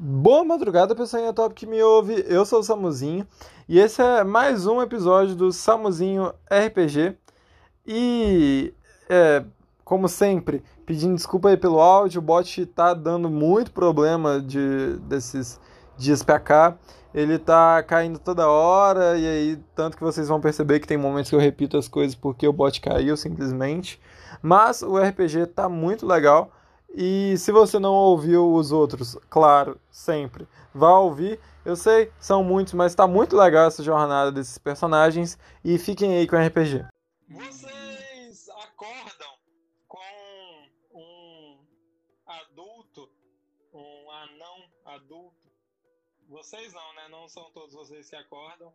Boa madrugada, pessoal top que me ouve. Eu sou o Samuzinho e esse é mais um episódio do Samuzinho RPG. E, é, como sempre, pedindo desculpa aí pelo áudio, o bot tá dando muito problema de, desses dias pra cá. Ele tá caindo toda hora e aí, tanto que vocês vão perceber que tem momentos que eu repito as coisas porque o bot caiu simplesmente. Mas o RPG tá muito legal. E se você não ouviu os outros, claro, sempre, vá ouvir. Eu sei, são muitos, mas está muito legal essa jornada desses personagens. E fiquem aí com o RPG. Vocês acordam com um adulto, um anão adulto. Vocês não, né? Não são todos vocês que acordam.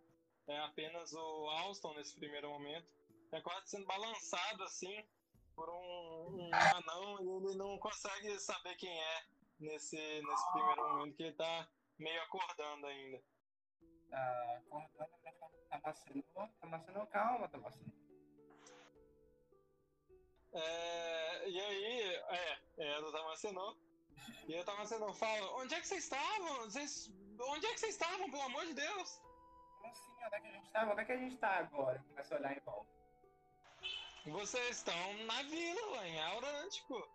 É apenas o Alston nesse primeiro momento. Ele acorda sendo balançado assim por um, um anão e ele não consegue saber quem é nesse, nesse primeiro momento que ele tá meio acordando ainda. Tá acordando, tá vacilando, tá vacilando, calma, tá vacilando. É, e aí, é, é do Tamacenô. E aí o Tamacenô fala, onde é que vocês estavam? Vocês, onde é que vocês estavam, pelo amor de Deus? Como assim? Onde é que a gente tá? Onde é que a gente tá agora? Começa a olhar em volta. Vocês estão na vila, em Aurântico.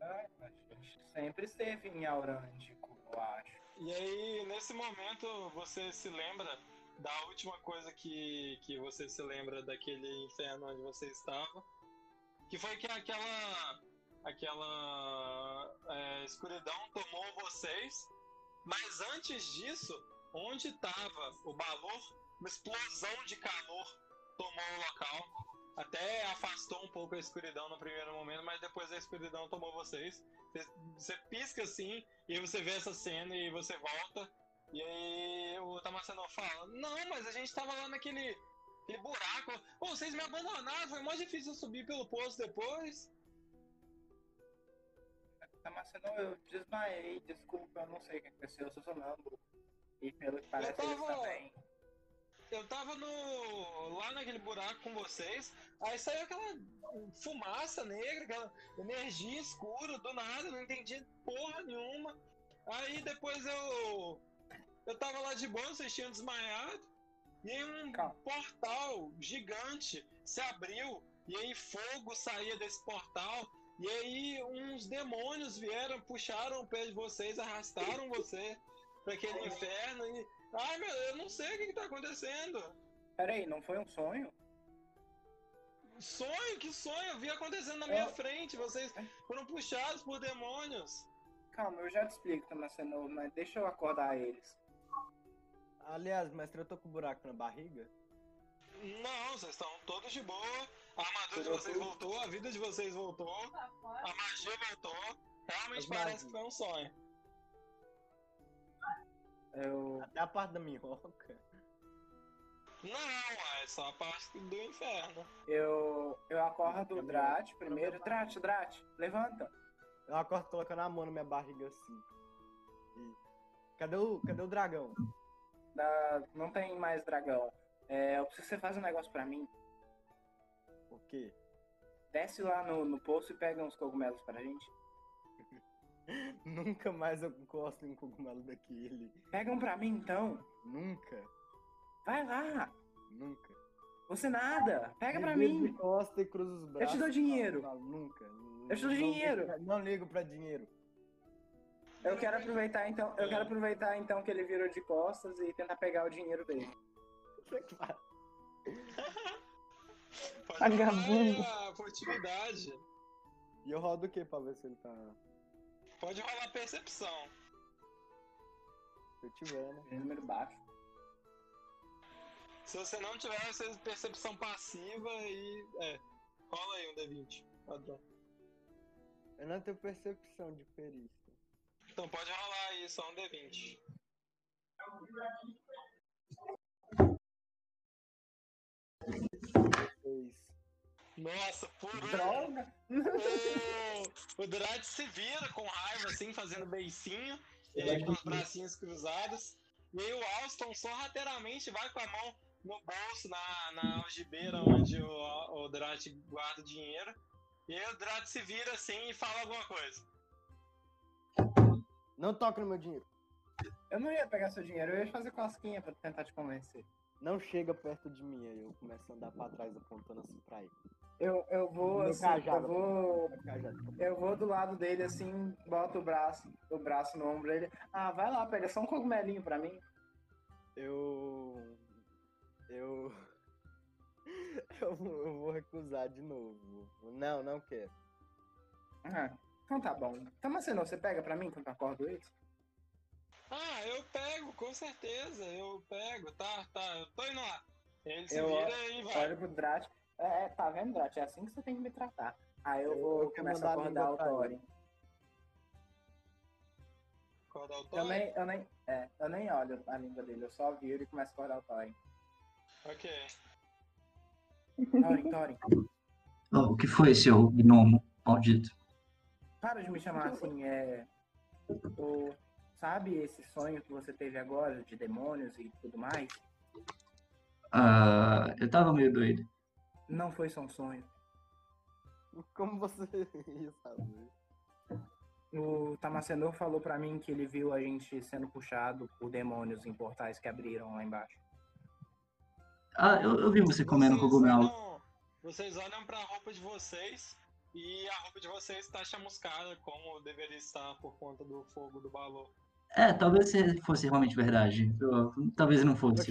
A gente sempre esteve em Aurântico, eu acho. E aí, nesse momento, você se lembra da última coisa que, que você se lembra daquele inferno onde você estava? Que foi que aquela, aquela é, escuridão tomou vocês, mas antes disso, onde estava o balor, uma explosão de calor tomou o local. Até afastou um pouco a escuridão no primeiro momento, mas depois a escuridão tomou vocês. Você pisca assim, e você vê essa cena e você volta. E aí o Tamaceno fala: Não, mas a gente tava lá naquele aquele buraco. Pô, vocês me abandonaram, foi mais difícil subir pelo poço depois. Tamaceno, eu desmaiei, desculpa, eu não sei o que aconteceu, eu sou sonâmbulo. E pelo que parece, tava- eles também. Eu tava no. lá naquele buraco com vocês, aí saiu aquela fumaça negra, aquela energia escura, do nada, não entendi porra nenhuma. Aí depois eu. Eu tava lá de boa, vocês tinham desmaiado, e aí um Calma. portal gigante se abriu, e aí fogo saía desse portal, e aí uns demônios vieram, puxaram o pé de vocês, arrastaram você pra aquele inferno e. Ai meu, eu não sei o que, que tá acontecendo. Peraí, não foi um sonho? Sonho? Que sonho? Eu vi acontecendo na minha É. frente. Vocês foram puxados por demônios. Calma, eu já te explico, Tamaceno, mas deixa eu acordar eles. Aliás, mestre, eu tô com um buraco na barriga. Não, vocês estão todos de boa. A armadura de vocês tudo. voltou, a vida de vocês voltou, a magia voltou. Realmente As parece magias. que foi um sonho. Eu. Até a parte da minhoca. Não, é só a parte do inferno. Eu. Eu acordo o Drat primeiro. Drat, Drat, levanta. Eu acordo colocando a mão na minha barriga assim. E... Cadê o, cadê o dragão? Da- Não tem mais dragão. É, eu preciso que você faça um negócio pra mim. O quê? Desce lá no, no poço e pega uns cogumelos pra gente. Nunca mais eu encosto em um cogumelo daquele. Pega um pra mim então. Nunca. Vai lá. Nunca. Você nada. Pega pra Eu viro mim. de costa e cruzo os braços. dou dinheiro. Não, não, nunca. Eu te dou Não dinheiro. pra- Não ligo pra dinheiro. Eu quero aproveitar então. Eu quero aproveitar então que ele virou de costas e tentar pegar o dinheiro dele. Vagabundo. rolar a furtividade. E eu rodo o quê pra ver se ele tá. Pode rolar percepção. Se eu tiver, né? Número baixo. Se você não tiver, você tem percepção passiva e. É. Rola aí um D20. Padrão. Eu não tenho percepção de perícia. Então pode rolar aí só um D20. Seis. Nossa, por um. Droga! O, o Drat se vira com raiva, assim, fazendo beicinho, é, com os bracinhos cruzados. E aí o Alston sorrateiramente vai com a mão no bolso, na, na algibeira onde o, o Drat guarda o dinheiro. E aí o Drat se vira assim e fala alguma coisa. Não toque no meu dinheiro. Eu não ia pegar seu dinheiro, eu ia fazer cosquinha pra tentar te convencer. Não chega perto de mim. Aí eu começo a andar pra trás apontando assim pra ele. Eu, eu vou, assim, cajado. eu vou. Eu vou do lado dele assim, boto o braço, o braço no ombro dele. Ah, vai lá, pega só um cogumelinho pra mim. Eu. Eu. Eu vou, recusar de novo. Não, não quero. Ah, então tá bom. Então, mas você pega pra mim quando eu acordo ele? Ah, eu pego, com certeza. Eu pego, tá, tá. Eu tô indo lá. Ele se Eu vira e vai. Olha pro. É, é, tá vendo, Drat? É assim que você tem que me tratar. Aí eu Eu- vou eu começar a acordar o Thorin. Acordar o Eu nem, eu, nem, é, eu nem olho a língua dele, eu só viro e começo a acordar o Thorin. Ok. Thorin, Thorin, Oh, o que foi, seu gnomo maldito? para de me chamar assim, é. O, sabe esse sonho que você teve agora de demônios e tudo mais? Ah, eu tava meio doido. Não foi só um sonho. Como você ia saber? O Tamacenor falou pra mim que ele viu a gente sendo puxado por demônios em portais que abriram lá embaixo. Ah, eu, eu vi você comendo Vocês cogumelo. olham- Vocês olham pra roupa de vocês e a roupa de vocês está chamuscada, como deveria estar por conta do fogo do balão. É, talvez se fosse realmente verdade. Eu- talvez não fosse.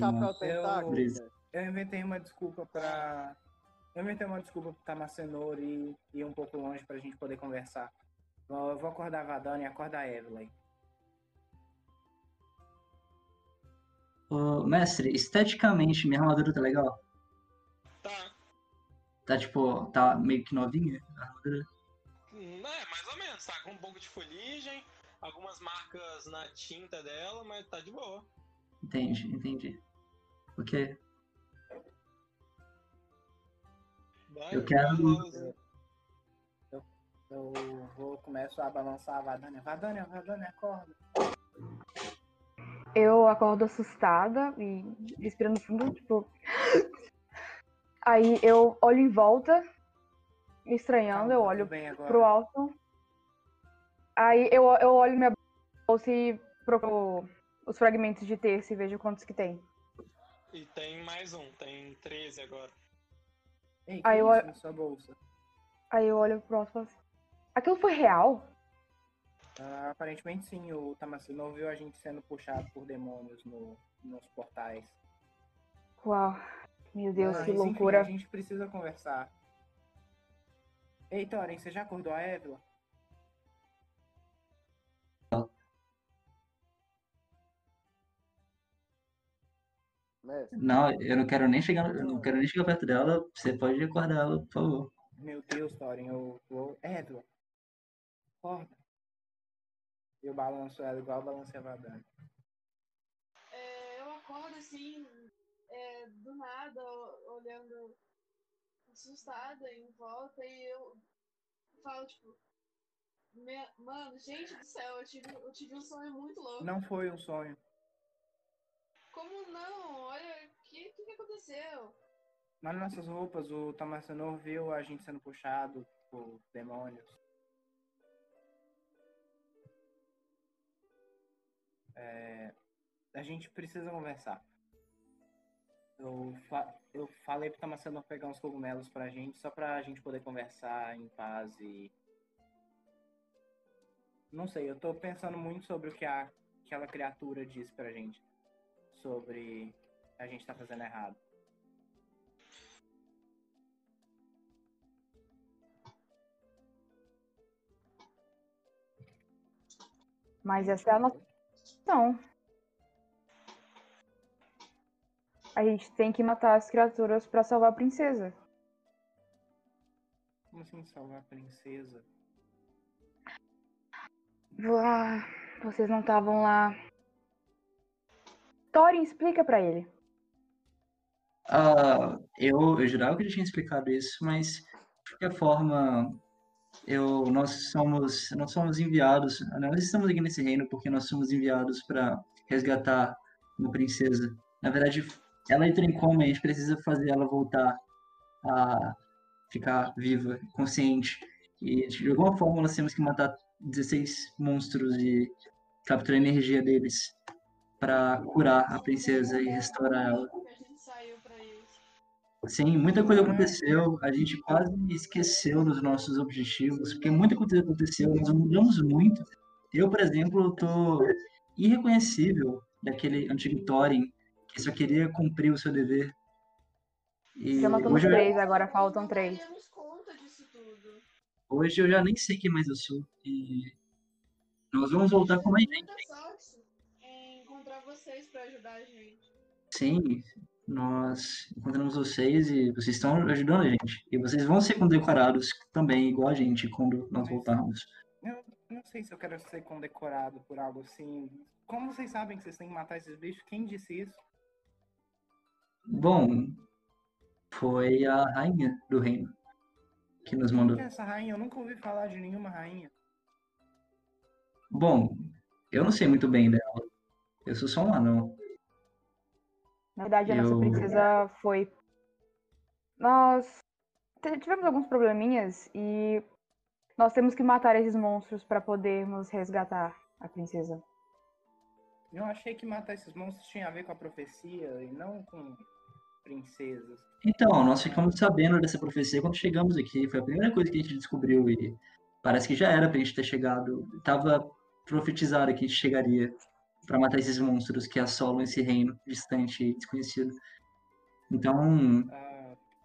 Brisa. né? Eu inventei uma desculpa pra. Eu inventei uma desculpa pro Tamacenor e ir um pouco longe pra gente poder conversar. Vou- Eu vou acordar a Vadana e acordar a Evelyn. Ô, mestre, esteticamente minha armadura tá legal? Tá. Tá tipo, tá meio que novinha? a armadura? Hum, É, mais ou menos, tá com um pouco de fuligem, algumas marcas na tinta dela, mas tá de boa. Entendi, entendi. Ok. Vai, Eu quero- vai, Eu vou começo a balançar a Vadania. Vadania, Vadania, acorda. Eu acordo assustada e respirando fundo, tipo. Aí eu olho em volta, estranhando, Calma, eu tá olho tudo bem agora. pro alto. Aí eu, eu olho minha bolsa e procuro os fragmentos de terça e vejo quantos que tem. E tem mais um, tem 13 agora. Ei, que Aí eu- sua bolsa? Aí eu olho pro alto e falo assim, aquilo foi real? Ah, aparentemente sim, o Tamacenor viu a gente sendo puxado por demônios no, nos portais. Uau, meu Deus, que enfim, loucura. a gente precisa conversar. Ei, Thorin, você já acordou a Evelyn? Mestre, Não, eu não quero nem chegar, eu não quero nem chegar perto dela. Você pode acordar ela, por favor. Meu Deus, Thorin, eu vou. Evelyn, acorda. Eu balanço ela igual eu balancei a Vadana. É, eu acordo assim, é, do nada, olhando assustada em volta e eu falo, tipo, "Me- mano, gente do céu, eu tive, eu tive um sonho muito louco. Não foi um sonho. Como não? Olha, o que, que, que aconteceu? Nas nossas roupas, o Tamacenor viu a gente sendo puxado por demônios. É, a gente precisa conversar. Eu, fa- eu falei pro Tamacenor pegar uns cogumelos pra gente, só pra gente poder conversar em paz e. Não sei, eu tô pensando muito sobre o que a, aquela criatura disse pra gente. Sobre a gente tá fazendo errado. Mas essa é a nossa opção. A gente tem que matar as criaturas pra salvar a princesa. Como assim salvar a princesa? Ah, vocês não estavam lá. Thorin, explica pra ele. Ah, eu, eu jurava que ele tinha explicado isso, mas de qualquer forma, eu, nós somos, nós somos enviados, nós estamos aqui nesse reino porque nós somos enviados para resgatar uma princesa. Na verdade, ela entrou em coma e a gente precisa fazer ela voltar a ficar viva, consciente. E de alguma forma nós temos que matar 16 monstros e capturou a energia deles pra curar a princesa e restaurar ela. Sim, muita coisa aconteceu, a gente quase esqueceu dos nossos objetivos, porque muita coisa aconteceu, nós mudamos muito. Eu, por exemplo, tô irreconhecível daquele antigo Thorin, que só queria cumprir o seu dever. E hoje eu, três, agora faltam três. Hoje eu já nem sei quem mais eu sou. E nós vamos voltar com mais gente. Muita sorte em encontrar vocês pra ajudar a gente. Sim, nós encontramos vocês e vocês estão ajudando a gente. E vocês vão ser condecorados também, igual a gente, quando nós voltarmos. Eu não sei se eu quero ser condecorado por algo assim. Como vocês sabem que vocês têm que matar esses bichos? Quem disse isso? Bom, foi a rainha do reino que nos mandou. Quem é essa rainha? Eu nunca ouvi falar de nenhuma rainha. Bom, eu não sei muito bem dela. Eu sou só um anão. Na verdade, a nossa Eu- princesa foi. Nós tivemos alguns probleminhas e nós temos que matar esses monstros para podermos resgatar a princesa. Eu achei que matar esses monstros tinha a ver com a profecia e não com princesas. Então, nós ficamos sabendo dessa profecia quando chegamos aqui. Foi a primeira coisa que a gente descobriu e parece que já era pra gente ter chegado. Tava profetizado que a gente chegaria pra matar esses monstros que assolam esse reino distante e desconhecido. Então,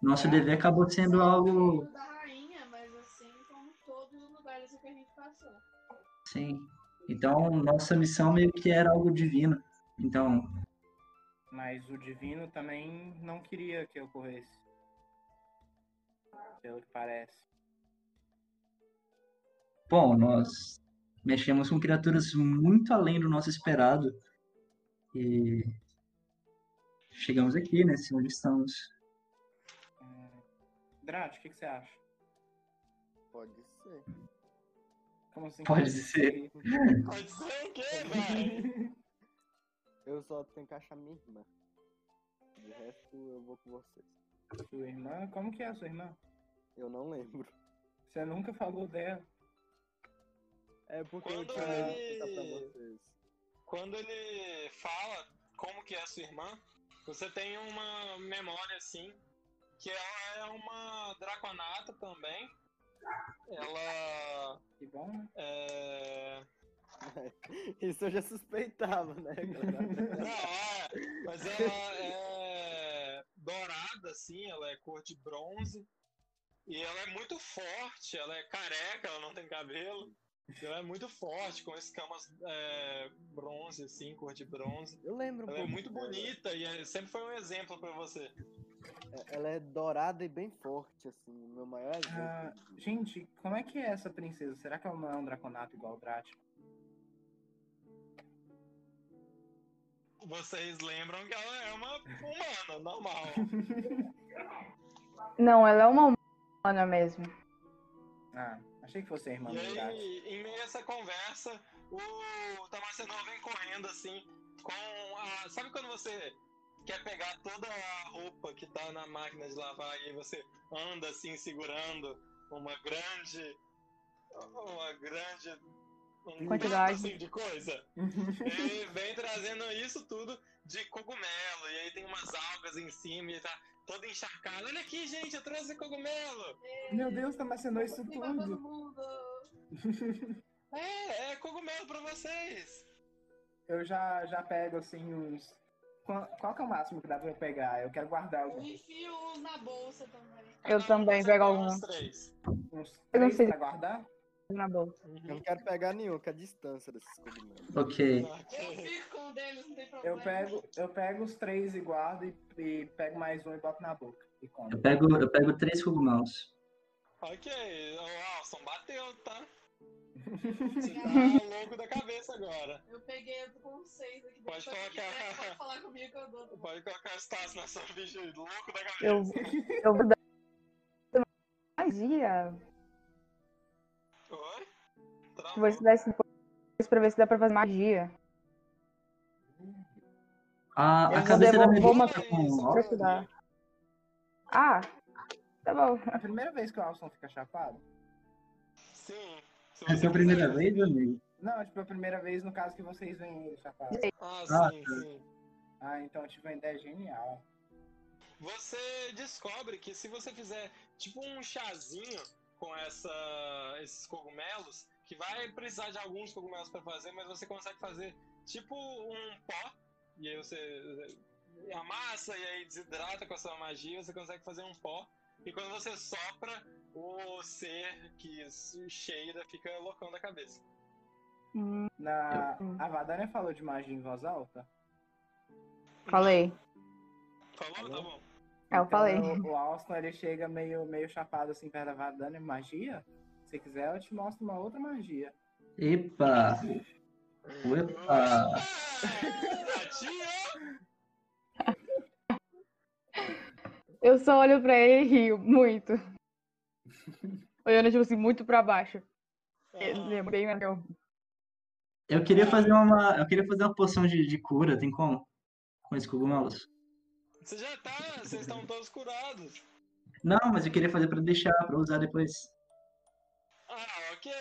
nosso dever acabou sendo algo, Da rainha, mas assim como todos os lugares que a gente passou. sim. Então, nossa missão meio que era algo divino. Então, mas o divino também não queria que ocorresse. Pelo que parece. Bom, nós mexemos com criaturas muito além do nosso esperado. E chegamos aqui, né? se Onde estamos. Hum, Drat, o que, que você acha? Pode ser. Como assim? Pode ser. Pode ser o quê, velho? Eu só tenho que achar minha irmã. De resto, eu vou com vocês. Sua irmã? Como que é a sua irmã? Eu não lembro. Você nunca falou dela. É porque eu Quando tinha medo de ele- vocês. Quando ele fala como que é a sua irmã, você tem uma memória assim, que ela é uma draconata também. Ela Que bom, né? é. Isso eu já suspeitava, né? Não, é, mas ela é dourada, assim, ela é cor de bronze. E ela é muito forte, ela é careca, ela não tem cabelo. Ela é muito forte, com escamas é, bronze, assim, cor de bronze. Eu lembro um Ela é muito dela. bonita e é- sempre foi um exemplo pra você. É- Ela é dourada e bem forte, assim. o Meu maior exemplo. Ah, gente, como é que é essa princesa? Será que ela não é um draconato igual o Drat? Vocês lembram que ela é uma humana, normal. Não, ela é uma humana mesmo. Ah, achei que fosse a irmã E aí, em meio a essa conversa, o Tamacenor vem correndo assim, com a. Sabe quando você quer pegar toda a roupa que tá na máquina de lavar e você anda assim, segurando uma grande. Uma grande. Um Quantidade. assim, de coisa. Ele vem trazendo isso tudo de cogumelo, e aí tem umas algas em cima e tá todo encharcado. Olha aqui, gente, eu trouxe cogumelo! Meu Deus, tá macenou isso tudo. É, é cogumelo pra vocês! Eu já, já pego assim uns. Qual, qual que é o máximo que dá pra eu pegar? Eu quero guardar Eu alguns, enfio uns na bolsa também. Eu também pego algum. uns três. uns Eu não sei. pra guardar? Na bolsa. Eu não quero pegar nenhum, que é a distância desses cogumelos. Ok. Eu fico com um deles, não tem problema. Eu pego, eu pego os três e guardo e, e pego mais um e boto na boca. E como. Eu pego, eu pego três cogumelos. Ok, o Alson bateu, tá? Você tá louco da cabeça agora. Eu peguei, eu tô com seis aqui. Pode colocar. quiser, Pode falar comigo que eu dou. Pode colocar os taços na sua bicha aí, louco da cabeça. Eu, eu vou dar magia. Vou dá esse depois pra ver se dá pra fazer magia. A, Eu a cabeça da bicha tá com ó, estudar. Ah, tá bom. É a primeira vez que o Alson fica chapado? Sim. É a primeira vez, meu amigo? Não, tipo, a primeira vez no caso que vocês veem ele chapado. Ah, Ah, sim, sim. Ah, então tive uma ideia genial. Você descobre que se você fizer tipo um chazinho com essa, esses cogumelos, que vai precisar de alguns cogumelos para fazer, mas você consegue fazer tipo um pó, e aí você amassa e aí desidrata com a sua magia, você consegue fazer um pó, e quando você sopra, o ser que cheira fica loucão da cabeça. Hum, Na... A Vadania falou de magia em voz alta? falei. Falou? Tá bom. É, eu Então, falei. O, o Alston, ele chega meio, meio chapado assim perto da Vadania. Magia? Se quiser, eu te mostro uma outra magia. Epa! Epa! Eu só olho pra ele e rio muito. Olhando, tipo assim, muito pra baixo. Ele é bem meu. Eu queria fazer uma. Eu queria fazer uma poção de, de cura, tem como? Com esses cogumelos? Você já tá, vocês estão todos curados. Não, mas eu queria fazer pra deixar, pra usar depois. Ah, ok.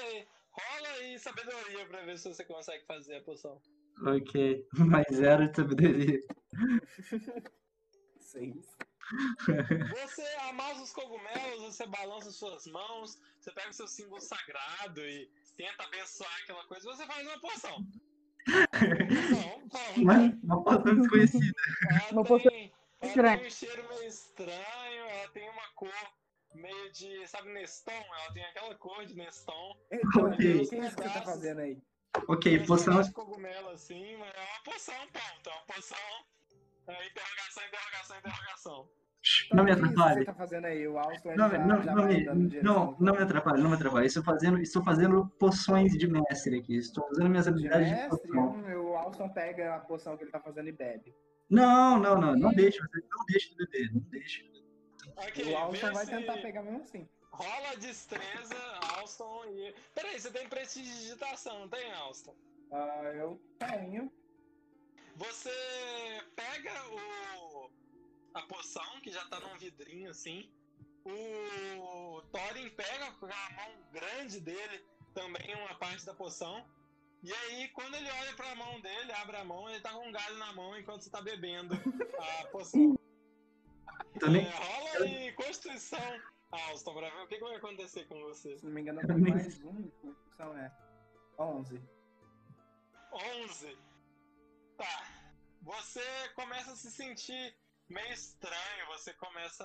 Rola aí sabedoria pra ver se você consegue fazer a poção. Ok. Mais zero de sabedoria. Seis. Você amassa os cogumelos, você balança suas mãos, você pega o seu símbolo sagrado e tenta abençoar aquela coisa, você faz uma poção. Poção, pronto. Uma, uma poção desconhecida. Ela Uma poção tem, ela estranha. tem um cheiro meio estranho, ela tem uma cor meio de, sabe, Neston? Ela tem aquela cor de Neston. Então, Ok. o que é isso que você tá fazendo aí? Ok, Tem poção. de cogumelo assim, mas é uma poção, pronto. É uma poção. É interrogação, interrogação, interrogação. Não me o que isso atrapalhe. você tá fazendo aí? O Alston Não, já, não, já não, me, não, não me atrapalhe, não me atrapalhe. Estou fazendo, estou fazendo poções de mestre aqui. Estou usando minhas De habilidades de mestre, poção. hum, o Alston pega a poção que ele tá fazendo e bebe. Não, não, não. Não você não deixe de beber. Não deixe. Ok, o Alston vai se tentar pegar mesmo assim. rola a destreza, Alston e. Peraí, você tem prestidigitação, não tem, Alston? Ah, eu tenho. Você pega o a poção que já tá num vidrinho assim. O Thorin pega com a mão grande dele também uma parte da poção. E aí, quando ele olha pra mão dele, abre a mão, ele tá com um galho na mão enquanto você tá bebendo a poção. Nem- É, rola aí Constituição, Alston, pra ver o que, que vai acontecer com você. Se não me engano, eu tenho mais um. São é? 11. 11. Tá. Você começa a se sentir meio estranho, você começa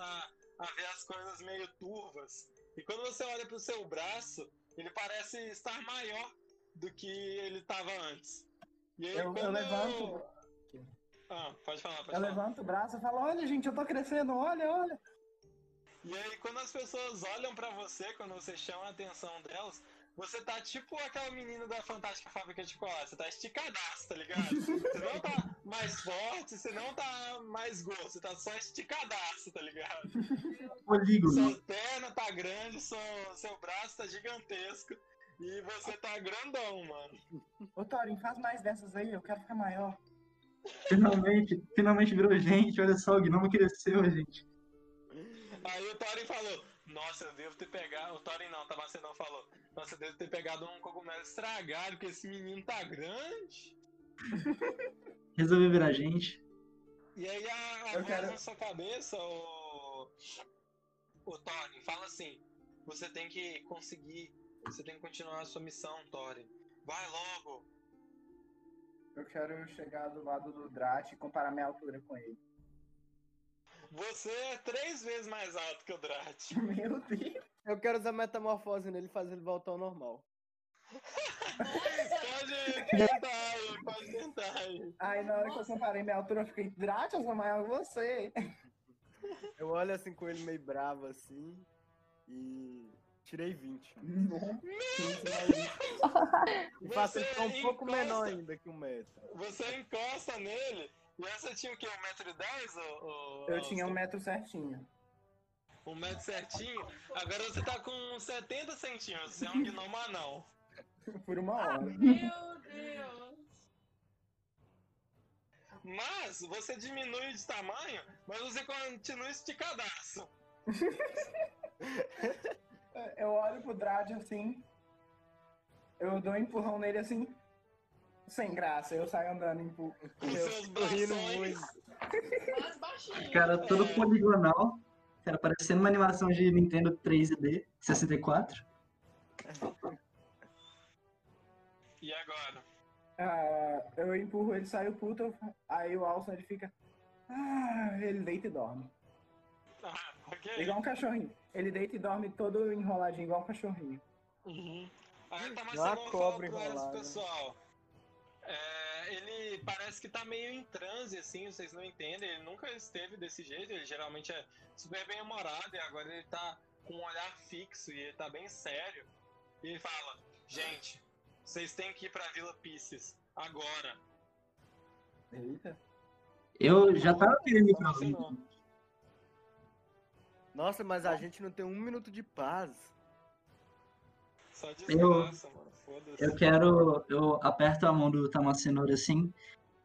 a, ver as coisas meio turvas. E quando você olha pro seu braço, ele parece estar maior do que ele estava antes. E aí, Eu, eu quando- levanto. Ah, pode falar, pode Eu falar. levanto o braço e falo, olha gente, eu tô crescendo, olha, olha. E aí, quando as pessoas olham pra você, quando você chama a atenção delas, você tá tipo aquela menina da Fantástica Fábrica de Chocolate. Você tá esticadaço, tá ligado? Você não tá mais forte, você não tá mais gordo, você tá só esticadaço, tá ligado? Polígono. Sua perna tá grande, seu, seu braço tá gigantesco. E você tá grandão, mano. Ô Thorin, faz mais dessas aí, eu quero ficar maior. Finalmente, finalmente virou gente. Olha só, o gnomo cresceu, gente. Aí o Thorin falou: Nossa, eu devo ter pegado. O Thorin não, Tamacedão falou: Nossa, eu devo ter pegado um cogumelo estragado, porque esse menino tá grande. Resolveu virar gente. E aí a, a voz quero- na sua cabeça, o. O Thorin, fala assim: Você tem que conseguir. Você tem que continuar a sua missão, Thorin. Vai logo. Eu quero chegar do lado do Drat e comparar minha altura com ele. Você é três vezes mais alto que o Drat. Meu Deus. Eu quero usar metamorfose nele e fazer ele voltar ao normal. Pode tentar aí, pode tentar aí. Aí na hora que eu comparei minha altura, eu fiquei, Drat, eu sou maior que você. Eu olho assim com ele meio bravo assim e tirei 20. E faço ele ficar um Você pouco encosta- menor ainda que um metro. Você encosta nele. E essa tinha o quê? 1,10m? Ou, Eu tinha um metro certinho. Um metro certinho. Agora você tá com 70 centímetros. Você é um gnomo anão. Por uma hora. Meu Deus. Mas você diminui de tamanho, mas você continua esticadaço. Eu olho pro Drat assim. eu dou um empurrão nele assim, sem graça. Eu saio andando, Eu tô rindo muito. Mais baixinho. Cara, todo É. poligonal. Cara, parecendo uma animação de Nintendo 3D 64. E agora? Ah, eu empurro ele, saio puto, eu- aí o Alson ele fica. Ah, ele deita e dorme. Ah, ok. Igual um cachorrinho. Ele deita e dorme todo enroladinho, igual um cachorrinho. Uhum. Aí tá mais Uma cedo, cobra enrolada. pessoal. É, ele parece que tá meio em transe, assim, vocês não entendem. Ele nunca esteve desse jeito. Ele geralmente é super bem humorado e agora ele tá com um olhar fixo e ele tá bem sério. E ele fala: Gente, vocês têm que ir pra Vila Pisces agora. Eita. Eu já tava querendo ir pra assim não? Nossa, mas a gente não tem um minuto de paz. Só desgraça, mano. Foda-se. Eu quero. Eu aperto a mão do Tamacenor assim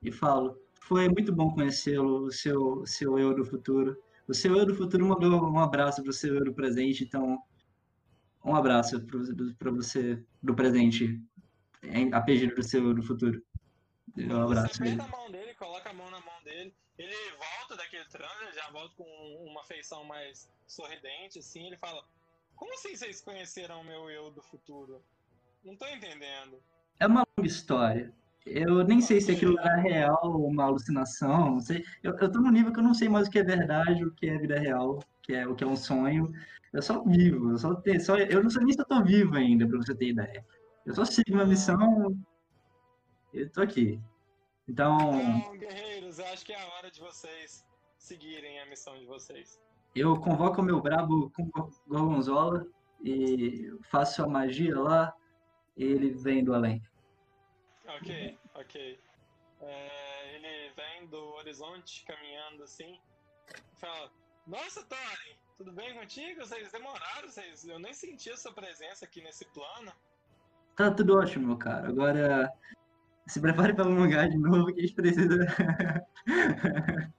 e falo: Foi muito bom conhecê-lo, o seu, o seu eu do futuro. O seu eu do futuro mandou um abraço pro seu eu do presente, então. Um abraço pra você do presente, em- a pedido do seu eu do futuro. Um abraço você aperta a mão dele, coloca a mão na mão dele, ele volta daquele transe, já volta com uma feição mais sorridente, assim, ele fala, como assim vocês conheceram o meu eu do futuro? Não tô entendendo. É uma longa história. Eu nem sei se aquilo era real ou uma alucinação. Eu, eu tô num nível que eu não sei mais o que é verdade, o que é vida real, o que é, o que é um sonho. Eu só vivo, eu só tenho, só, eu não sei nem se eu tô vivo ainda, pra você ter ideia. Eu só sigo uma missão, eu tô aqui. Então, Então, guerreiros, eu acho que é a hora de vocês seguirem a missão de vocês. eu convoco o meu brabo Gorgonzola e faço a magia lá, e ele vem do além. Ok, ok. É, ele vem do horizonte caminhando assim, fala, nossa, Thorin, tudo bem contigo? Vocês demoraram, vocês... eu nem senti a sua presença aqui nesse plano. Tá tudo ótimo, meu cara. Agora se prepare para um lugar de novo que a gente precisa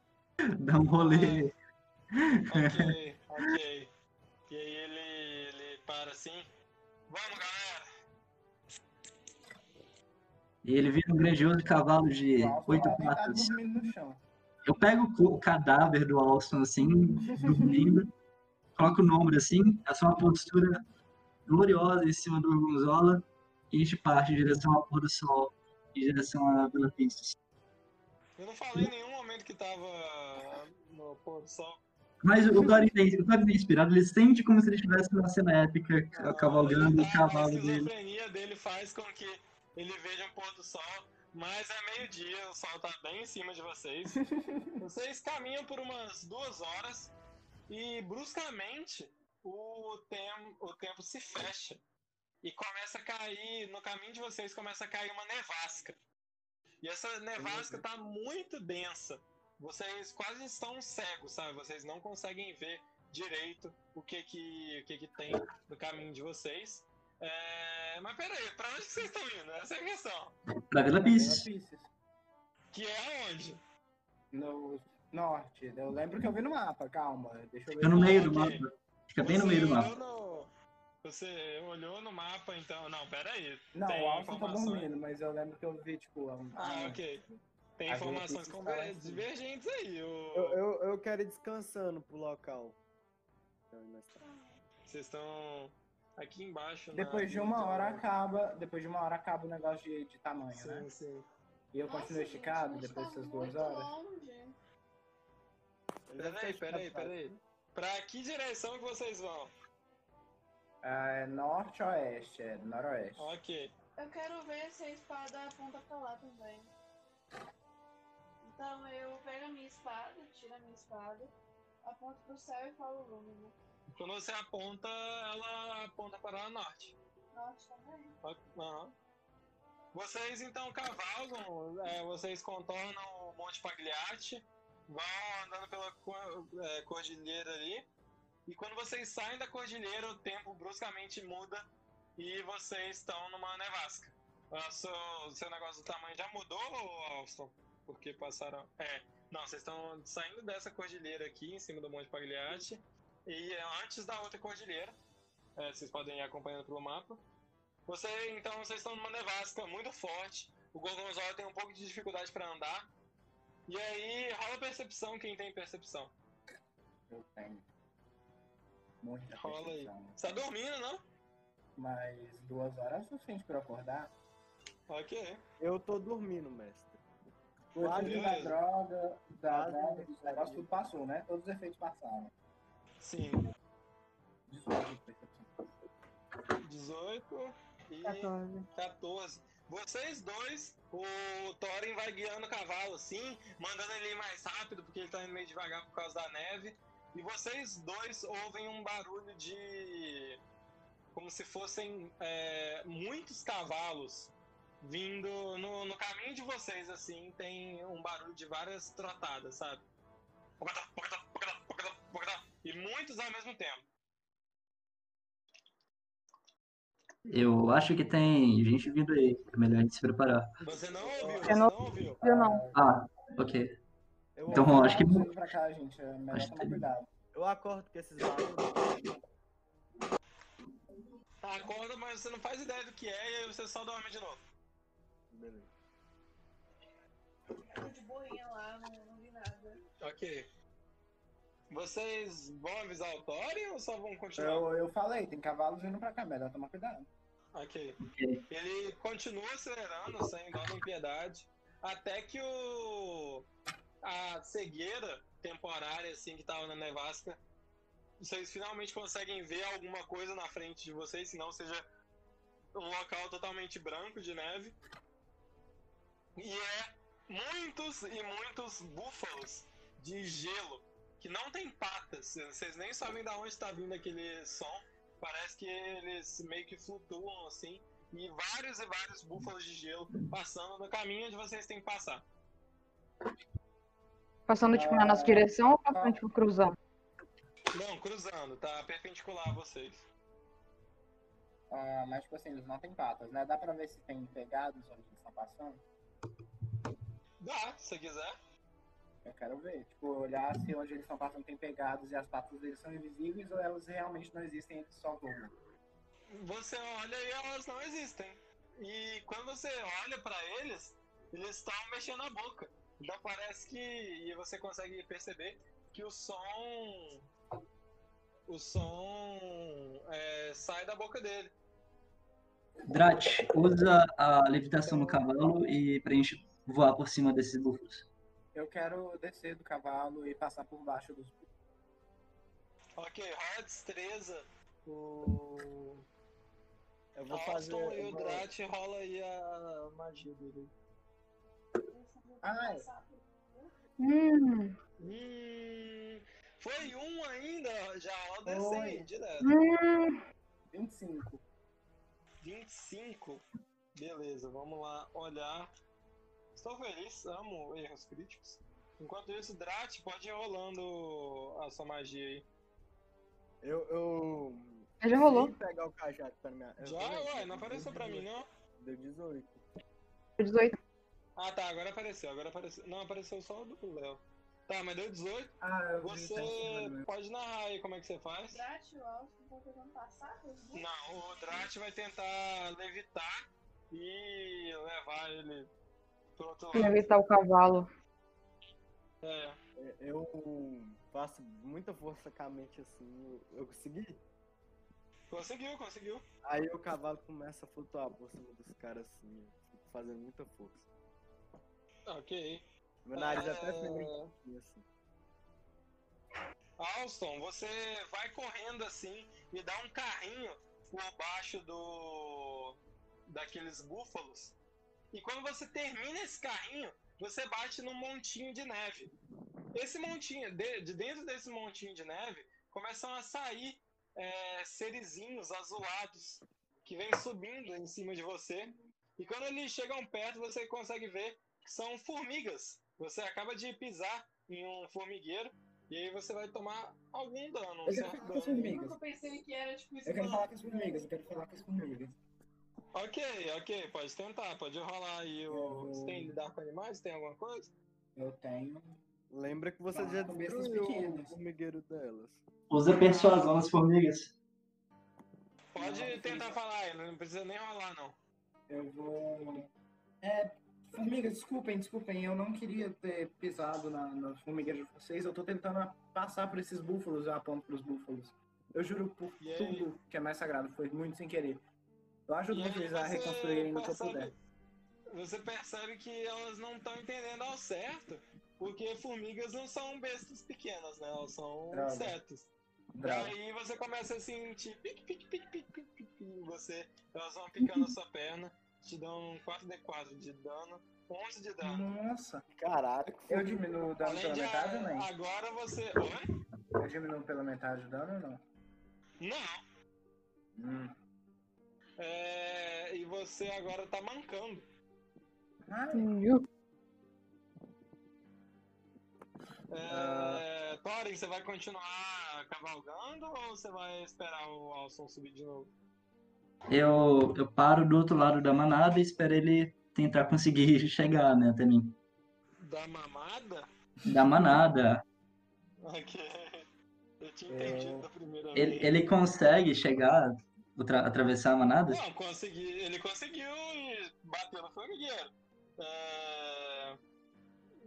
dar um rolê. Ok, ok. E aí ele, ele para assim. Vamos, galera! E ele vira um grandioso cavalo de O oito patas. Eu pego o o cadáver do Alston assim, dormindo, coloco no ombro assim, faço uma postura gloriosa em cima do Gorgonzola e a gente parte em direção ao pôr do sol, em direção à Vila Pisces. Eu não falei em nenhum momento que tava no pôr do sol. Mas o é- o Thorin é inspirado, ele sente como se ele estivesse numa cena épica, cavalgando o Tá, cavalo A dele. esquizofrenia dele faz com que ele veja um pôr do sol, mas é meio-dia, o sol tá bem em cima de vocês. vocês caminham por umas duas horas e bruscamente o, tem, o tempo se fecha e começa a cair, no caminho de vocês começa a cair uma nevasca. E essa nevasca tá muito densa. Vocês quase estão cegos, sabe? Vocês não conseguem ver direito o que que, o que, que tem no caminho de vocês. É, Mas peraí, pra onde que vocês estão indo? Essa é a questão. Pra Vila Pisces. Que é onde? No norte. Eu lembro que eu vi no mapa, calma. Deixa eu ver. Fica no meio do mapa. Fica bem no meio do mapa. no- Você olhou no mapa, então. Não, peraí. Não, Tem o Alson tá dormindo, mas eu lembro que eu vi, tipo, um... Ah, ok. Tem A informações tá cima. divergentes aí. o- Eu, eu, eu quero ir descansando pro local. Então, tá- Vocês estão aqui embaixo. na Depois de uma hora acaba. Depois de uma hora acaba o negócio de, de tamanho, né? Sim, sim. E eu Nossa, continuo gente, esticado depois tá dessas duas muito horas. longe. Peraí, peraí, peraí. Pra que direção que vocês vão? Ah, é norte-oeste, é noroeste. Ok. Eu quero ver se a espada aponta pra lá também. Então eu pego a minha espada, tiro a minha espada, aponto pro céu e falo Lúmina. Quando você aponta, ela aponta para o norte. Norte também. Aham. Vocês então cavalgam, é, vocês contornam o Monte Pagliatti, vão andando pela é, cordilheira ali, e quando vocês saem da cordilheira, o tempo bruscamente muda e vocês estão numa nevasca. O seu, seu negócio do tamanho já mudou, Alston? Porque passaram. É, não, vocês estão saindo dessa cordilheira aqui, em cima do Monte Pagliatti, e é antes da outra cordilheira. É, vocês podem ir acompanhando pelo mapa. Você, então, vocês estão numa nevasca muito forte. O Gorgonzola tem um pouco de dificuldade pra andar. E aí, rola percepção quem tem percepção. Eu tenho. Muita Rola aí. Você tá dormindo, não? Mas duas horas é suficiente pra eu acordar. Ok. Eu tô dormindo, mestre. O efeito da droga, da droga, dos negócios, tudo passou, né? Todos os efeitos passaram. Sim. 18 de percepção. 18 e 14. 14. Vocês dois, o Thorin vai guiando o cavalo assim, mandando ele ir mais rápido, porque ele tá indo meio devagar por causa da neve. E vocês dois ouvem um barulho de. como se fossem é, muitos cavalos vindo no, no caminho de vocês, assim, tem um barulho de várias trotadas, sabe? E muitos ao mesmo tempo. Eu acho que tem gente vindo aí. É melhor a gente se preparar. Você não ouviu? Você não- não ouviu? Eu não. Ah, ok. Eu, Então, acho que- cá, gente. É melhor Acho tomar que- cuidado. eu acordo com esses barulhos. Tá, acorda, mas você não faz ideia do que é e aí você só dorme de novo. Beleza. Tô de boinha lá, não, não vi nada. Ok. Vocês vão avisar o Thorin ou só vão continuar? Eu, eu falei, tem cavalos indo pra cá, melhor tomar cuidado. Ok. Ok. Ele continua acelerando sem dó nem piedade, até que o a cegueira temporária assim que tava na nevasca, vocês finalmente conseguem ver alguma coisa na frente de vocês, senão seja um local totalmente branco de neve. E é muitos e muitos búfalos de gelo que não tem patas. Vocês nem sabem de onde está vindo aquele som. Parece que eles meio que flutuam assim. E vários e vários búfalos de gelo passando no caminho onde vocês têm que passar. Passando, tipo, na nossa direção ou passando, tipo, cruzando? Não, cruzando, tá perpendicular a vocês. Ah, mas, tipo assim, eles não têm patas, né? Dá pra ver se tem pegados onde eles estão passando? Dá, se você quiser. Eu quero ver. Tipo, olhar se onde eles estão passando tem pegados e as patas deles são invisíveis ou elas realmente não existem, eles só voam. Você olha e elas não existem. E quando você olha pra eles, eles estão mexendo a boca. Então parece que. E você consegue perceber que o som. O som é, sai da boca dele. Drat, usa a levitação no cavalo e pra gente voar por cima desses búfalos. Eu quero descer do cavalo e passar por baixo dos. Ok, rola destreza. O. Eu vou fazer. Alston e o Drat rola aí a magia dele. É. Hum, Hum, foi um ainda, já. DC direto. hum. 25. 25. Beleza, vamos lá olhar. Estou feliz, amo erros críticos. Enquanto isso, Drat, pode ir rolando a sua magia aí. Eu. eu... Já rolou. Pegar o cajado pra minha. eu Já, ué, deu não apareceu pra mim, 18. não? Deu 18. 18. Ah, tá, agora apareceu, agora apareceu. Não, apareceu só o do Léo. Tá, mas deu 18. Ah, eu Você tá meu. pode narrar aí como é que você faz. Drat e o estão tentando passar burros. Não, o Drat vai tentar levitar e levar ele pro outro lado. evitar o cavalo. É. É, Eu faço muita força com a mente assim. Eu, consegui. Conseguiu, conseguiu. Aí o cavalo começa a flutuar por cima dos caras assim. fazendo muita força. Ok. Meu nariz É, até fica assim. Alston, você vai correndo assim e dá um carrinho por baixo do daqueles búfalos. E quando você termina esse carrinho, você bate num montinho de neve. Esse montinho, de, de dentro desse montinho de neve, começam a sair é, serizinhos azulados que vêm subindo em cima de você. E quando eles chegam perto, você consegue ver são formigas. Você acaba de pisar em um formigueiro e aí você vai tomar algum dano, Eu quero certo falar com as. Eu formigas. nunca pensei que era tipo isso. Eu quero falar com as formigas, eu quero falar com as formigas. Ok, ok, pode tentar, pode rolar aí o. Eu- Você tem lidar com animais? Tem alguma coisa? Eu tenho. Lembra que você Ah, já destruiu o pequenas. formigueiro delas. Usa persuasão nas formigas. Pode Não, tentar falar, não precisa nem rolar, não. Eu vou. É, formigas, desculpem, desculpem. Eu não queria ter pisado na, nas formigas de vocês. Eu tô tentando passar por esses búfalos, eu aponto pros búfalos. Eu juro por E aí? tudo que é mais sagrado, foi muito sem querer. Eu ajudo E aí vocês a você reconstruírem no que eu percebe- puder. Você percebe que elas não estão entendendo ao certo, porque formigas não são bestas pequenas, né? Elas são Droga. insetos. E Droga. aí você começa a sentir pique, pique, pique, pique, pique, pique, e você, elas vão picando a sua perna, te dão 4d4 de dano, 11 de dano. Nossa, Caralho, que eu diminuo o dano Além pela de metade ou nem? agora você. Oi? Eu diminuo pela metade o dano ou não? Não. Hum. É, e você agora tá mancando. Viu? É, Thorin, você vai continuar cavalgando ou você vai esperar o Alson subir de novo? Eu, eu paro do outro lado da manada e espero ele tentar conseguir chegar, né, até mim. Da mamada? Da manada. Ok. Eu tinha É. entendido da primeira Ele, vez. ele consegue chegar, outra- atravessar a manada? Não, consegui, ele conseguiu e bateu no formigueiro. É,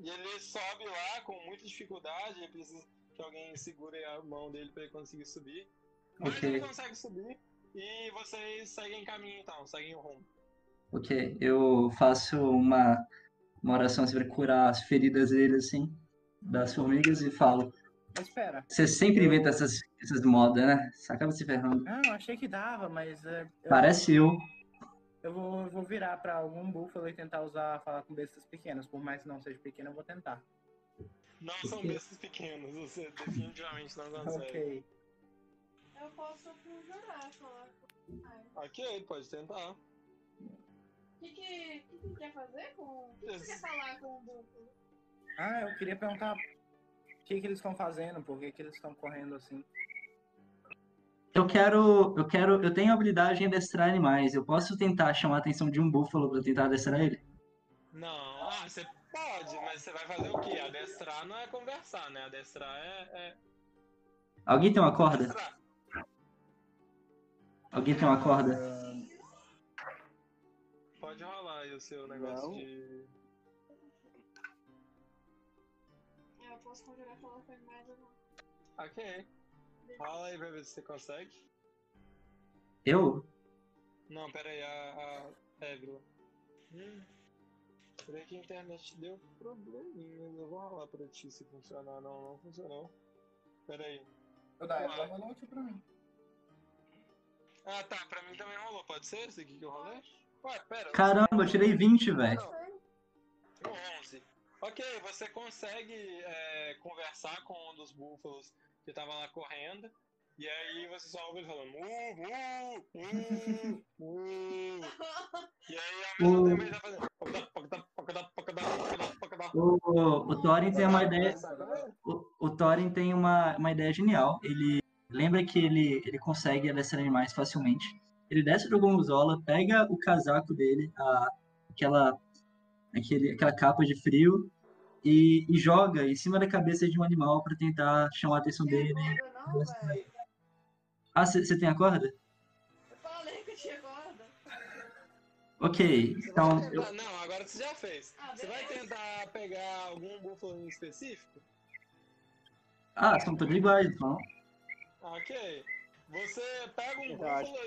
E ele sobe lá com muita dificuldade, ele precisa que alguém segure a mão dele pra ele conseguir subir. Mas Ok. ele consegue subir e vocês seguem caminho então, seguem o rumo. Ok, eu faço uma, uma oração assim, pra curar as feridas dele, assim, das formigas e falo. espera. Você sempre inventa essas, essas modas, né? Você acaba se ferrando. Não, eu achei que dava, mas é, eu, Parece eu. eu vou, eu vou virar pra algum búfalo e tentar usar, falar com bestas pequenas. Por mais que não seja pequeno, eu vou tentar. Não são bestas pequenos, você definitivamente não consegue. Ok. Eu posso conjurar, falar ok, pode tentar. O que que, que que quer fazer com. O que que você quer falar com o duplo? Ah, eu queria perguntar o que, que eles estão fazendo, por que, que eles estão correndo assim. Eu quero, eu quero, eu tenho a habilidade em adestrar animais. Eu posso tentar chamar a atenção de um búfalo pra tentar adestrar ele? Não, ah, você pode, mas você vai fazer o quê? Adestrar não é conversar, né? Adestrar é. é... Alguém tem uma corda? Adestrar. Alguém tem uma corda? Pode rolar aí o seu negócio Não. de. É, Eu posso conjurar falar com animais ou não. Ok. Rola aí pra ver se você consegue. Eu? Não, pera aí, a, a Évila. Hum. Peraí que a internet deu probleminhas. Eu vou rolar pra ti se funcionar. Não, não funcionou. Pera aí. Eu dá, ela rolou aqui pra mim. Ah, tá. Pra mim também rolou. Pode ser esse aqui que eu rolei? Ué, pera. Caramba, eu tirei 20, velho. Não. 11. Ok, você consegue é, conversar com um dos búfalos que tava lá correndo. E aí você só ouve ele falando. Uh, uh, uh, uh. E aí ao mesmo Uh. tempo ele tá fazendo. O, o Thorin tem uma ideia. O, o Thorin tem uma, uma ideia genial. Ele lembra que ele, ele consegue adestrar animais facilmente. Ele desce do gonzola, pega o casaco dele, a, aquela, aquele, aquela capa de frio, e, e joga em cima da cabeça de um animal para tentar chamar a atenção dele. corda não? Ah, você tem a corda? Eu falei que eu tinha corda. Ok, Você então vai eu, tentar- Não, agora você já fez. Ah, Você vai tentar pegar algum búfalo em específico? Ah, são todos iguais, então. Ok. Você pega um que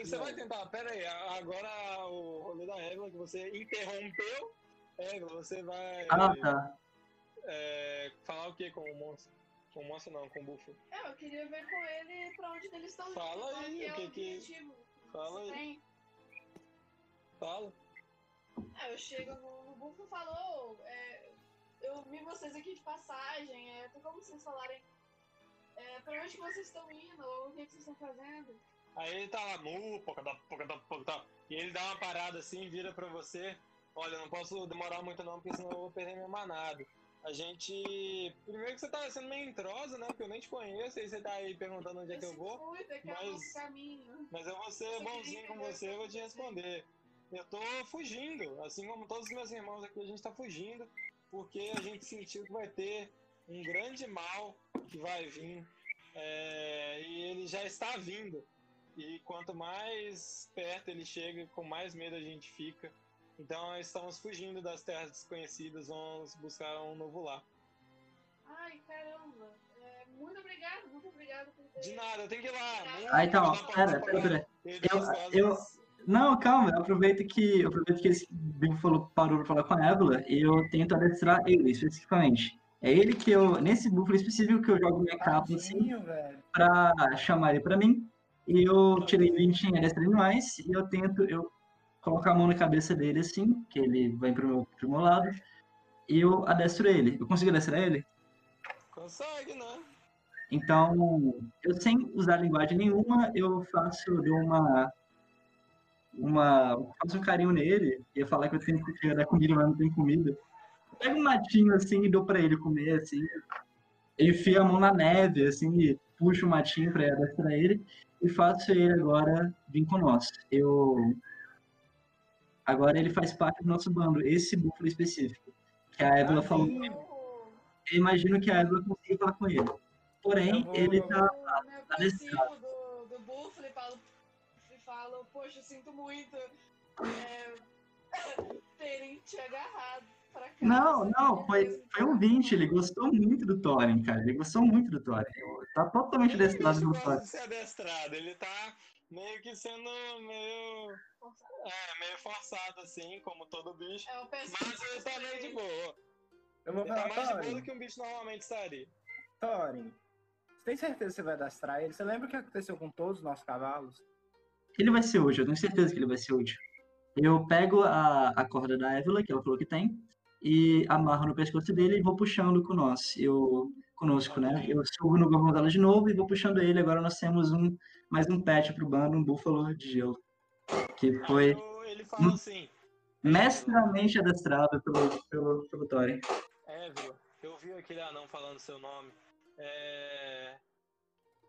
e você não. vai tentar. Pera aí, agora o rolê da Égua que você interrompeu. Égua, você vai Ah, tá. é, falar o que com o monstro? Com o monstro não, com o búfalo. É, eu queria ver com ele pra onde eles estão indo. Fala aí, que é o que o objetivo. Fala aí. tem? Fala. É, eu chego no, no bufo e falo, "Ô, é, eu vi vocês aqui de passagem, é, tem como vocês falarem é, pra onde vocês estão indo, ou o que, que vocês estão fazendo? Aí ele tá lá, mu, pocadá, pocadá, pocadá. E ele dá uma parada assim, vira pra você. Olha, eu não posso demorar muito não, porque senão eu vou perder minha manada. A gente. Primeiro que você tá sendo meio entrosa, né? Porque eu nem te conheço, aí você tá aí perguntando onde é que eu vou. fui, pegar mas- o nosso caminho. Mas eu vou ser Você bonzinho com você, eu vou te responder. Eu tô fugindo, assim como todos os meus irmãos aqui, a gente tá fugindo, porque a gente sentiu que vai ter um grande mal que vai vir, é, e ele já está vindo. e quanto mais perto ele chega, com mais medo a gente fica. Então estamos fugindo das terras desconhecidas, vamos buscar um novo lar. Ai, caramba. É, muito obrigado, muito obrigado por ter. De nada, eu tenho que ir lá. Ah, então, pera, pera, pera. Eu- eu- Não, calma, eu aproveito que, eu aproveito que esse Bill falou, parou pra falar com a Évila e eu tento adestrar ele especificamente. É ele que eu, nesse búfalo específico, que eu jogo minha capa assim, pra chamar ele pra mim. E eu tirei 20 em adestrar animais e eu tento, eu coloco a mão na cabeça dele assim, que ele vai pro meu, pro meu lado, e eu adestro ele. Eu consigo adestrar ele? Consegue, né? Então, eu sem usar linguagem nenhuma, eu faço dou uma uma faço um carinho nele e eu falar que eu tenho que dar comida, mas não tem comida. Pego um matinho assim e dou pra ele comer assim. Ele enfia a mão na neve assim e puxo o matinho pra adestrar ele e faço ele agora vir com nós. Eu agora ele faz parte do nosso bando, esse búfalo específico. Que a Évila falou. Eu, Eu imagino que a Évila consiga falar com ele. Porém, vou- ele tá eu me aproximo do, do Buffalo e falo, e falo, poxa, eu sinto muito é, terem te agarrado pra. Não, não, foi, foi um 20, ele gostou muito do Thorin, cara. Ele gostou muito do Thorin. Tá totalmente Ele adestrado no Thorin. ser adestrado, ele tá meio que sendo meio. É, meio forçado assim, como todo bicho. É Mas ele tá meio de boa. Eu vou Ele tá mais de boa do Thorin. que um bicho normalmente estaria. Thorin, você tem certeza que você vai adestrar ele? Você lembra o que aconteceu com todos os nossos cavalos? Ele vai ser útil, eu tenho certeza que ele vai ser útil. Eu pego a, a corda da Évila, que ela falou que tem, e amarro no pescoço dele e vou puxando com nós. Eu, conosco, né? Eu subo no Gorgonzola de novo e vou puxando ele. Agora nós temos um, mais um pet pro bando, um búfalo de gelo. Que foi ele fala assim: mestramente adestrado pelo, pelo, pelo Thorin. Évila, eu vi aquele anão falando seu nome. É.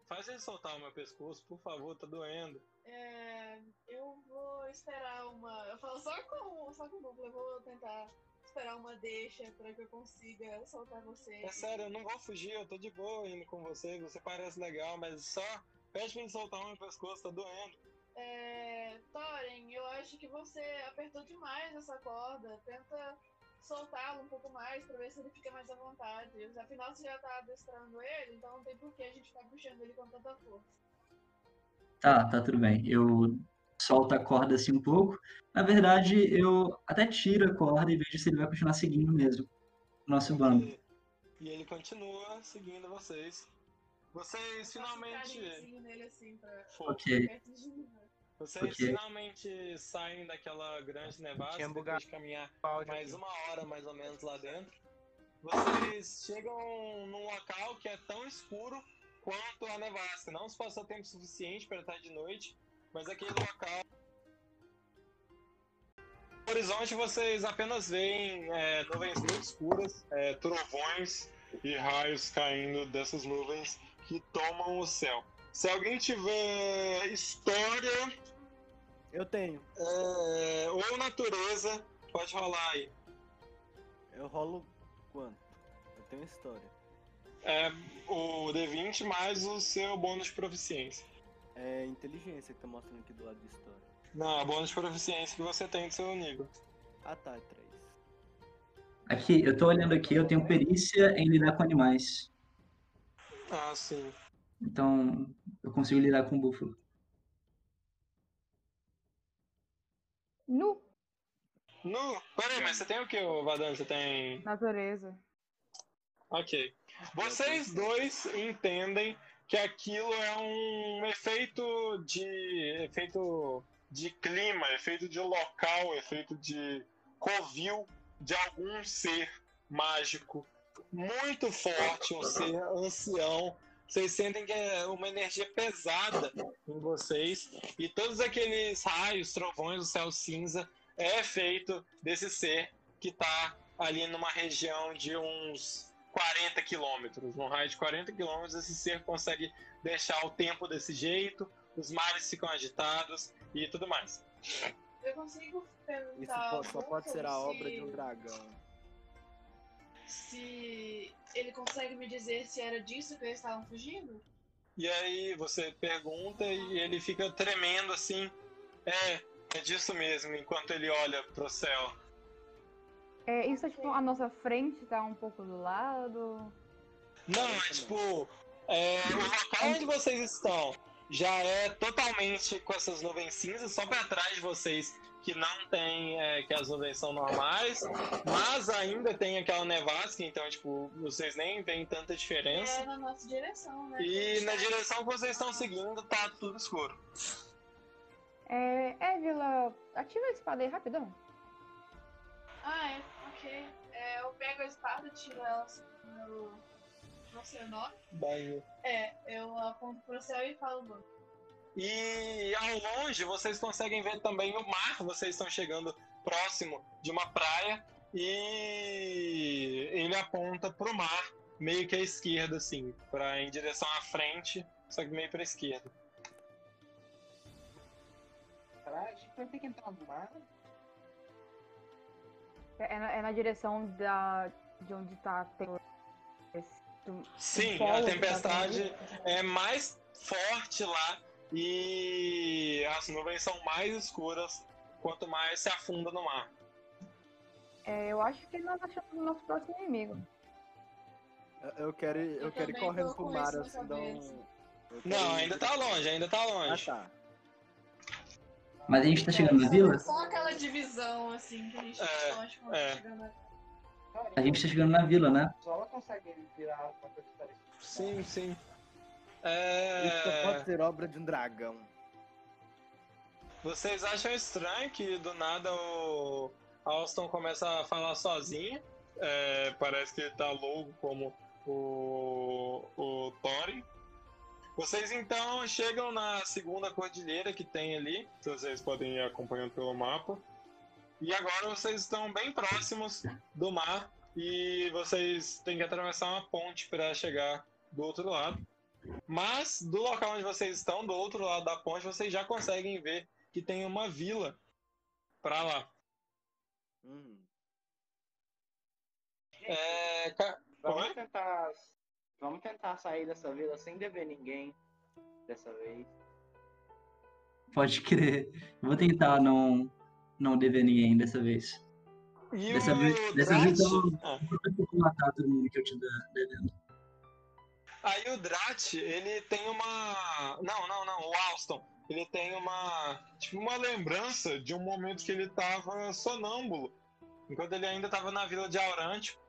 Faz ele soltar o meu pescoço, por favor, tá doendo. É, eu vou esperar uma. Eu falo só com, só com o Buffalo, eu vou tentar esperar uma deixa pra que eu consiga soltar você. É sério, eu não vou fugir, eu tô de boa indo com você, você parece legal, mas só pede pra ele soltar o meu pescoço, tá doendo. É, Thorin, eu acho que você apertou demais essa corda. Tenta soltá-lo um pouco mais pra ver se ele fica mais à vontade. Afinal, você já tá adestrando ele, então não tem por que a gente ficar puxando ele com tanta força. Tá, tá tudo bem. Eu solto a corda assim um pouco. Na verdade, eu até tiro a corda e vejo se ele vai continuar seguindo mesmo. o Nosso bando. E, e ele continua seguindo vocês. Vocês finalmente. Nele assim pra. Ok. mim. Vocês Ok. finalmente saem daquela grande nevasca Tinha depois de caminhar mais uma hora mais ou menos lá dentro. Vocês chegam num local que é tão escuro quanto a nevasca. Não se passou tempo suficiente para estar de noite, mas aquele local. No horizonte vocês apenas veem é, nuvens muito escuras, é, trovões e raios caindo dessas nuvens que tomam o céu. Se alguém tiver história Eu tenho. é, ou natureza, pode rolar aí. Eu rolo quanto? Eu tenho história. É o D20 mais o seu bônus de proficiência. É inteligência que tá mostrando aqui do lado de história. Não, é bônus de proficiência que você tem do seu nível. Ah tá, é 3. Aqui, eu tô olhando aqui, eu tenho perícia em lidar com animais. Ah, sim. Então, eu consigo lidar com o búfalo. Nu, No, peraí, mas você tem o que, Vadan? Você tem. natureza. Ok. Vocês dois entendem que aquilo é um efeito de. efeito de clima, efeito de local, efeito de covil de algum ser mágico muito forte, um ser ancião. Vocês sentem que é uma energia pesada em vocês e todos aqueles raios, trovões do céu cinza é feito desse ser que está ali numa região de uns 40 quilômetros. Num raio de 40 quilômetros, esse ser consegue deixar o tempo desse jeito, os mares ficam agitados e tudo mais. Eu consigo Isso perguntar. ao só pode ser a obra se- de um dragão. Se ele consegue me dizer se era disso que eles estavam fugindo? E aí você pergunta e ele fica tremendo assim. É, é disso mesmo, enquanto ele olha pro céu. É, isso é tipo a nossa frente tá um pouco do lado. Não, é tipo. é, o local onde vocês estão já é totalmente com essas nuvens cinzas, só pra trás de vocês que não tem, é, que as nuvens são normais, mas ainda tem aquela nevasca, então, tipo, vocês nem veem tanta diferença. É na nossa direção, né? E na direção que vocês estão seguindo tá tudo escuro. É, é, Vila, ativa a espada aí rapidão. Ah, é, ok. É, eu pego a espada, tiro ela no, no seu nome. Daí. É, eu aponto pro céu e falo, mano. E ao longe vocês conseguem ver também o mar, vocês estão chegando próximo de uma praia e ele aponta pro mar, meio que à esquerda, assim, pra, em direção à frente, só que meio pra esquerda. Caralho, a gente vai ter que entrar no mar. É, é na, é na direção da, de onde tá. Esse- do- Sim, polo a tá tempestade tendo. é mais forte lá e as nuvens são mais escuras quanto mais se afunda no mar. É, eu acho que nós achamos o nosso próximo inimigo. Eu- Eu quero ir, eu Eu quero ir correndo pro mar assim, dar um. Não, ainda tá longe, ainda tá Ah, longe. tá. Mas a gente tá chegando na vila? Só aquela divisão, assim, que a gente É, pode quando é. chegar na A gente tá chegando na vila, né? Só ela consegue virar alguma coisa parecida. Sim, sim. Isso É... pode ser obra de um dragão. Vocês acham estranho que do nada o Alston começa a falar sozinho? É, parece que ele tá louco como o, o Thorin. Vocês então chegam na segunda cordilheira que tem ali, que vocês podem ir acompanhando pelo mapa. E agora vocês estão bem próximos do mar e vocês têm que atravessar uma ponte para chegar do outro lado. Mas do local onde vocês estão, do outro lado da ponte, vocês já conseguem ver que tem uma vila pra lá. Hum. É, ca- Vamos tentar. Vamos tentar sair dessa vila sem dever ninguém dessa vez. Pode crer. Vou tentar não, não dever ninguém dessa vez. E Dessa vez- dessa vez eu- Eu vou matar todo mundo que eu te devendo. aí o Drat, ele tem uma. Não, não, não, o Alston. Ele tem uma. Tipo, uma lembrança de um momento que ele tava sonâmbulo. Enquanto ele ainda tava na vila de Aurantio.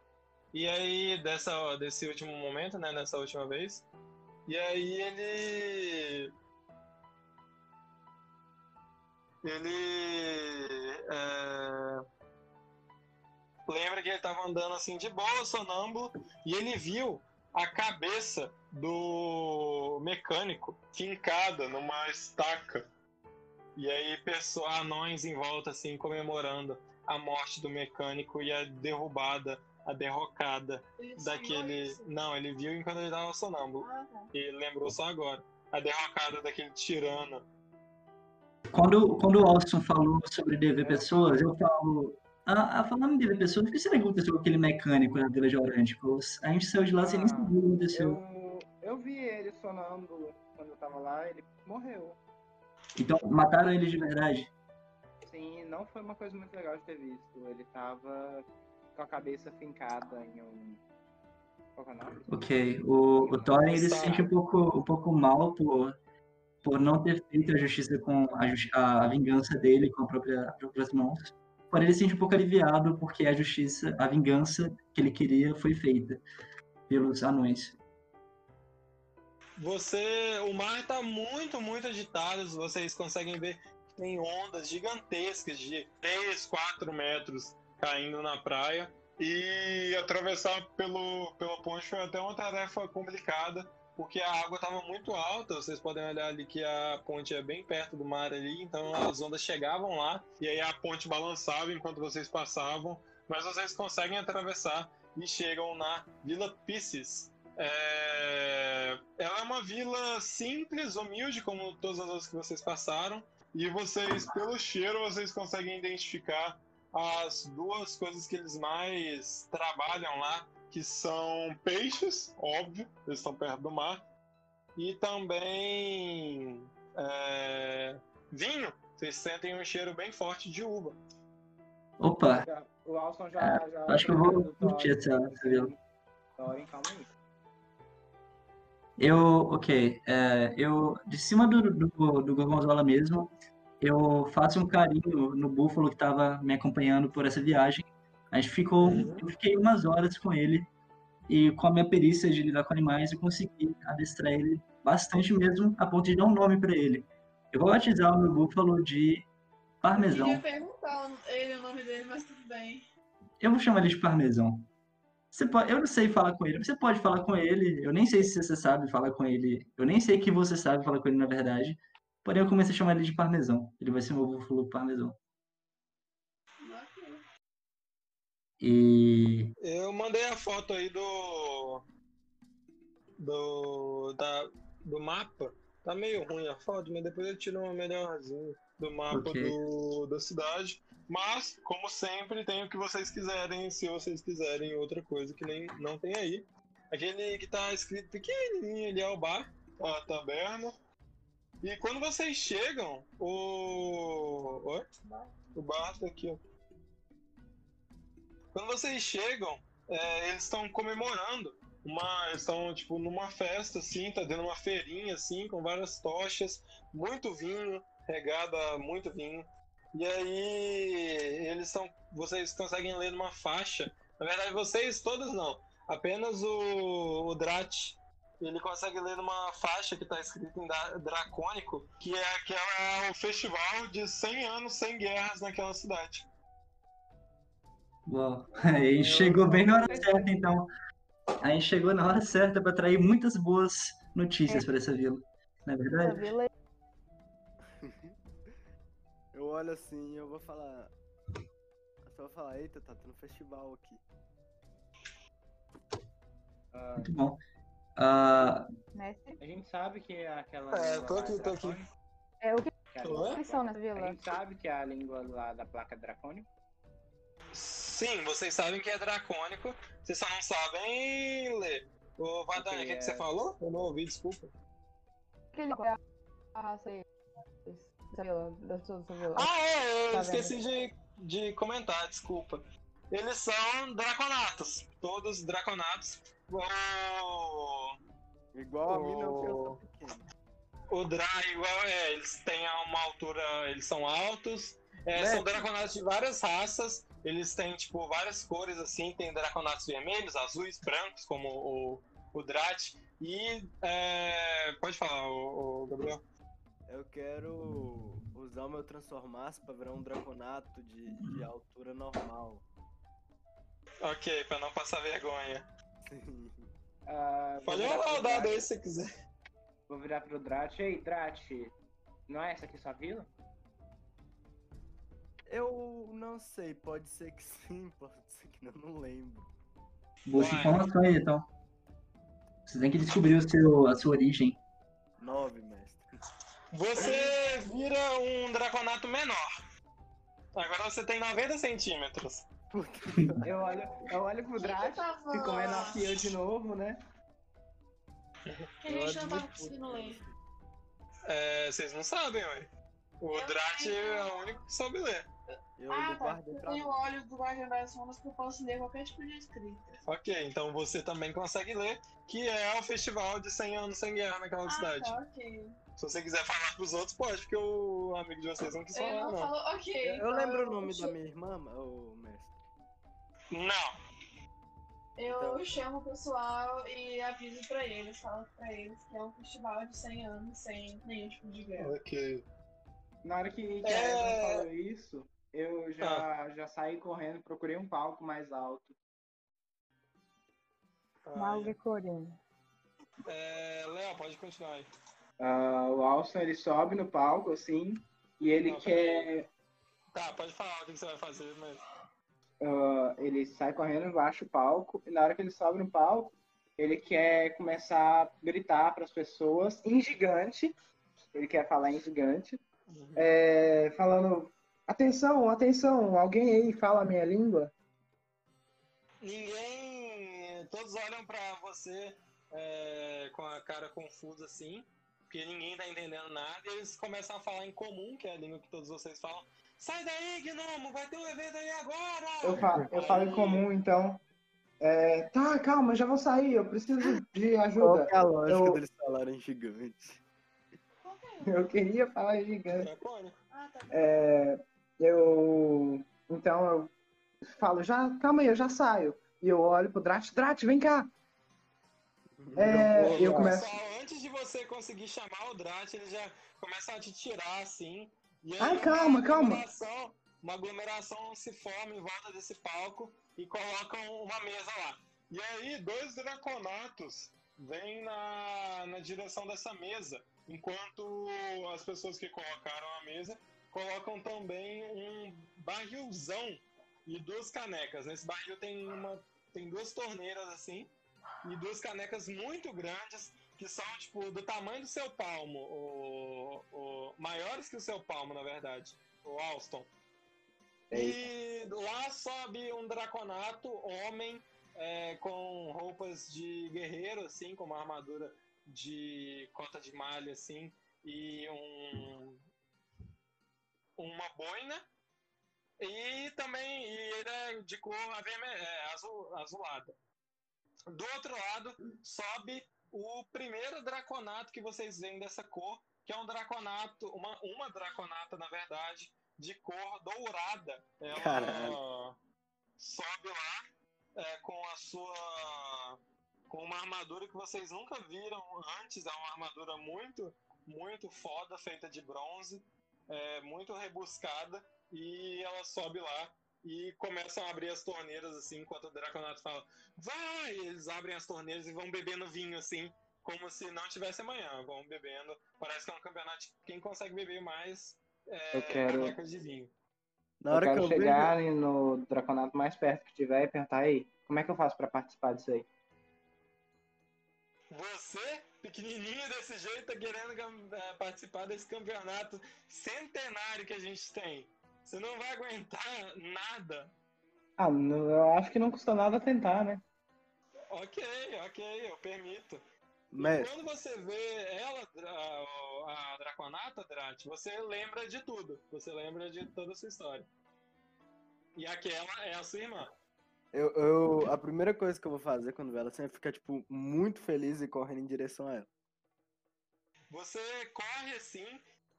E aí, dessa, desse último momento, né? Nessa última vez. E aí ele. Ele. é, Lembra que ele tava andando assim de boa, sonâmbulo, e ele viu a cabeça do mecânico fincada numa estaca. E aí, pessoas, anões em volta, assim, comemorando a morte do mecânico e a derrubada, a derrocada daquele. isso. Não, ele viu enquanto ele tava sonâmbulo. Ah, tá. E ele lembrou só agora. A derrocada daquele tirano. Quando, quando o Austin falou sobre dever pessoas, eu falo. Ah, ah, falando em dever pessoas, o que será que aconteceu com aquele mecânico na Vila de Aurântico? A gente saiu de lá sem nem saber o que aconteceu. Eu, eu vi ele sonâmbulo quando eu tava lá, ele morreu. Então, mataram ele de verdade. Sim, não foi uma coisa muito legal de ter visto. Ele tava com a cabeça fincada em um. Qual é o nome? Ok. O, o Thorin ele se sente um pouco, um pouco mal por, por não ter feito a justiça com a, justi- a, vingança dele com a própria, as próprias mãos. Porém, ele se sente um pouco aliviado porque a justiça, a vingança que ele queria foi feita pelos anões. Você. O mar tá muito, muito agitado. Vocês conseguem ver que tem ondas gigantescas de 3, 4 metros caindo na praia. E atravessar pelo, pela ponte foi até uma tarefa complicada, porque a água estava muito alta. Vocês podem olhar ali que a ponte é bem perto do mar ali, então as ondas chegavam lá e aí a ponte balançava enquanto vocês passavam. Mas vocês conseguem atravessar e chegam na Vila Pisces. É... Ela é uma vila simples, humilde, como todas as outras que vocês passaram. E vocês, pelo cheiro, vocês conseguem identificar as duas coisas que eles mais trabalham lá, que são peixes, óbvio, eles estão perto do mar, e também é, vinho. Vocês sentem um cheiro bem forte de uva. Opa, O Alson já. É, já acho que eu vou curtir essa. Thorin, calma aí. Eu, ok, é, eu, de cima do, do, do Gorgonzola mesmo, eu faço um carinho no búfalo que estava me acompanhando por essa viagem. A gente ficou, eu fiquei umas horas com ele e com a minha perícia de lidar com animais eu consegui adestrar ele bastante mesmo, a ponto de dar um nome para ele. Eu vou batizar o meu búfalo de Eu Parmesão. queria perguntar o- ele o nome dele, mas tudo bem. Eu vou chamar ele de Parmesão. Você pode, eu não sei falar com ele. Você pode falar com ele. Eu nem sei se você sabe falar com ele. Eu nem sei que você sabe falar com ele, na verdade. Porém, eu comecei a chamar ele de Parmesão. Ele vai ser meu búfalo Parmesão. E. Eu mandei a foto aí do. Do. Da, do mapa. Tá meio ruim a foto, mas depois eu tiro uma melhorzinha do mapa Ok. do, da cidade. Mas, como sempre, tem o que vocês quiserem, se vocês quiserem outra coisa que nem não tem aí. Aquele que tá escrito pequenininho ali é o bar, a taberna. E quando vocês chegam, o. Oi? O bar tá aqui, ó. Quando vocês chegam, é, eles estão comemorando. Uma, eles estão, tipo, numa festa, assim, tá dando uma feirinha, assim, com várias tochas, muito vinho, regada muito vinho. E aí, eles estão. Vocês conseguem ler numa faixa. Na verdade, vocês todos não. Apenas o, o Drat. Ele consegue ler numa faixa que tá escrito em dracônico, que é aquela é o festival de 100 anos sem guerras naquela cidade. Uau. A gente chegou bem na hora certa, então. A gente chegou na hora certa para trazer muitas boas notícias para essa vila. Não é Essa verdade? vila Eu olho assim e eu vou falar. Eu só vou falar, eita, tá tendo festival aqui. Ah, Muito bom. Ah, a gente sabe que é aquela. É, língua tô aqui, tô aqui. É, o que que é a eles são nessa A vila? gente sabe que é a língua lá da placa dracônica. Sim, vocês sabem que é dracônico, vocês só não sabem ler. Ô, Vadani, o que, que é. você falou? Eu não ouvi, desculpa. Que é a raça aí? Ah, é, eu Tá esqueci de, de comentar, desculpa. Eles são draconatos, todos draconatos. O, Igual a Oh. sou pequeno. o Dra igual é, eles têm uma altura, eles são altos. É, são Mestre. draconatos de várias raças. Eles têm, tipo, várias cores, assim. Tem draconatos vermelhos, azuis, brancos, como o, o Drat. E. é, pode falar, o, Gabriel. Eu quero usar o meu transformaço pra virar um draconato de, de altura normal. Ok, pra não passar vergonha. Pro o dado Drat- aí se você quiser. Vou virar pro Drat. Ei, Drat, não é essa aqui sua vila? Eu não sei, pode ser que sim, pode ser que não, não lembro. boas informações aí, então. Você tem que descobrir o seu, a sua origem. Nove, mestre. Você vira um draconato menor. Agora você tem 90 centímetros. Eu olho, eu olho pro Drat, tava- ficou menor que eu de novo, né? Que a gente não tava conseguindo ler. É, vocês não sabem, ué. O Eu Drat é o único que sabe ler. Eu Ah, tá. Eu o óleo do Guardião das Runas que eu posso ler qualquer tipo de escrita. Ok, então você também consegue ler, que é o festival de 100 anos sem guerra naquela Ah, cidade. tá, ok. Se você quiser falar pros outros, pode, porque o amigo de vocês não quis falar, não não. falou, ok. Eu então lembro o nome eu da minha irmã, ô mestre. Não. Eu Então- chamo o pessoal e aviso pra eles, falo pra eles que é um festival de 100 anos sem nenhum tipo de guerra. Ok. Na hora que, É. a Evan falou isso, eu já, já saí correndo, procurei um palco mais alto. Mago coreano. É, Léo, pode continuar aí. Ah, o Alson ele sobe no palco assim e ele Não, quer. Tá, pode falar o que você vai fazer, mas. Ah, ele sai correndo embaixo do palco e na hora que ele sobe no palco, ele quer começar a gritar para as pessoas em gigante. Ele quer falar em gigante, é, falando: atenção, atenção, alguém aí fala a minha língua? Ninguém. Todos olham pra você é, com a cara confusa assim, porque ninguém tá entendendo nada, e eles começam a falar em comum, que é a língua que todos vocês falam. Sai daí, Gnomo, vai ter um evento aí agora! Eu falo, eu falo em comum, então. É, tá, calma, já vou sair, eu preciso de Qual ajuda. que é a lógica Eu- deles falarem gigante? Qual? Eu queria falar gigante. Ah, tá. É, eu. Então eu falo, já, calma aí, eu já saio. E eu olho pro Drat, Drat, vem cá. É, eu começo. Pessoal, antes de você conseguir chamar o Drat, eles já começam a te tirar assim. E aí Ai, uma calma, calma. aglomeração- Uma aglomeração se forma em volta desse palco e colocam uma mesa lá. E aí, dois draconatos vêm na, na direção dessa mesa, enquanto as pessoas que colocaram a mesa colocam também um barrilzão e duas canecas. Nesse barril tem uma tem duas torneiras assim e duas canecas muito grandes que são tipo do tamanho do seu palmo, o, maiores que o seu palmo na verdade, o Alston. E lá sobe um draconato, homem, é, com roupas de guerreiro, assim, com uma armadura de cota de malha, assim, e um uma boina. E também e ele é de cor averme- é, azul, azulada. Do outro lado, sobe o primeiro draconato que vocês veem dessa cor, que é um draconato, uma, uma draconata, na verdade, de cor dourada. Ela Caralho. sobe lá é, com a sua. com uma armadura que vocês nunca viram antes. É uma armadura muito, muito foda, feita de bronze, é, muito rebuscada. E ela sobe lá e começam a abrir as torneiras assim, enquanto o Draconato fala: Vai! Eles abrem as torneiras e vão bebendo vinho assim, como se não tivesse amanhã. Vão bebendo. Parece que é um campeonato quem consegue beber mais é, Eu quero- de vinho. Na Eu hora que quero eu vejo. chegar no Draconato mais perto que tiver e perguntar aí, como é que eu faço pra participar disso aí? Você, pequenininho desse jeito, tá querendo eh, participar desse campeonato centenário que a gente tem. Você não vai aguentar nada. Ah, não- eu acho que não custa nada tentar, né? Ok, ok, eu permito. Mas, quando você vê ela, Dra- a Draconata, Drat, você lembra de tudo. Você lembra de toda a sua história. E aquela é a sua irmã. eu, eu- a primeira coisa que eu vou fazer quando ver ela é ficar, tipo, muito feliz e correndo em direção a ela. Você corre assim,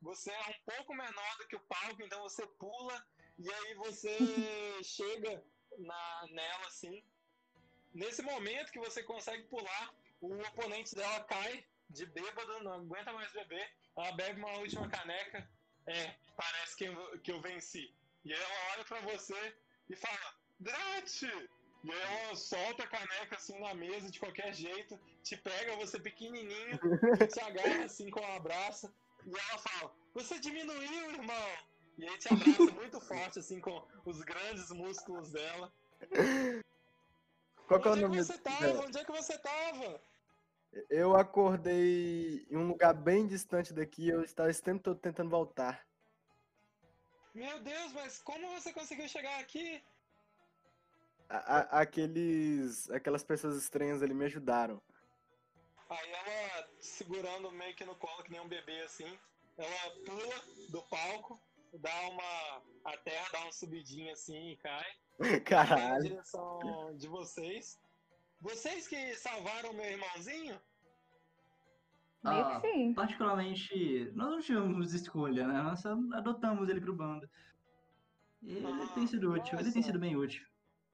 você é um pouco menor do que o palco, então você pula e aí você chega na, nela assim. Nesse momento que você consegue pular, o oponente dela cai de bêbado, não aguenta mais beber. Ela bebe uma última caneca. É, parece que eu, que eu venci. E aí ela olha pra você e fala: Drat! E aí ela solta a caneca assim na mesa de qualquer jeito, te pega você pequenininho, te agarra assim com um abraço. E ela fala: Você diminuiu, irmão! E aí te abraça muito forte, assim, com os grandes músculos dela. Qual que é o Onde é que nome você tava? dela? Onde é que você tava? Eu acordei em um lugar bem distante daqui, eu estava esse tempo todo tentando voltar. Meu Deus, mas como você conseguiu chegar aqui? A- a- aqueles, aquelas pessoas estranhas ali me ajudaram. Aí ela, segurando meio que no colo, que nem um bebê assim, ela pula do palco, dá uma. A terra dá uma subidinha assim e cai. Vai na Caralho. direção de vocês. Vocês que salvaram meu irmãozinho? Meio Ah, que sim. Particularmente, nós não tivemos escolha, né? Nós só adotamos ele pro bando. Ele Ah, tem sido útil, ele tem nossa. sido bem útil.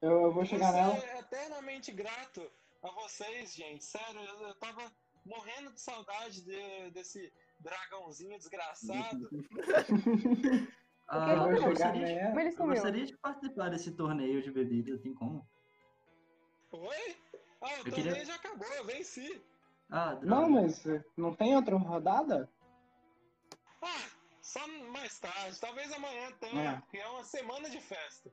Eu, eu vou chegar Você nela. é eternamente grato a vocês, gente. Sério, eu, eu tava morrendo de saudade de- desse dragãozinho desgraçado. Ah, eu gostaria, de. Como ele eu gostaria de participar desse torneio de bebida, tem como? Oi? Ah, o Eu torneio queria- já acabou, eu venci. Ah, droga. Não, mas não tem outra rodada? Ah, só mais tarde, talvez amanhã tenha, que é uma semana de festa.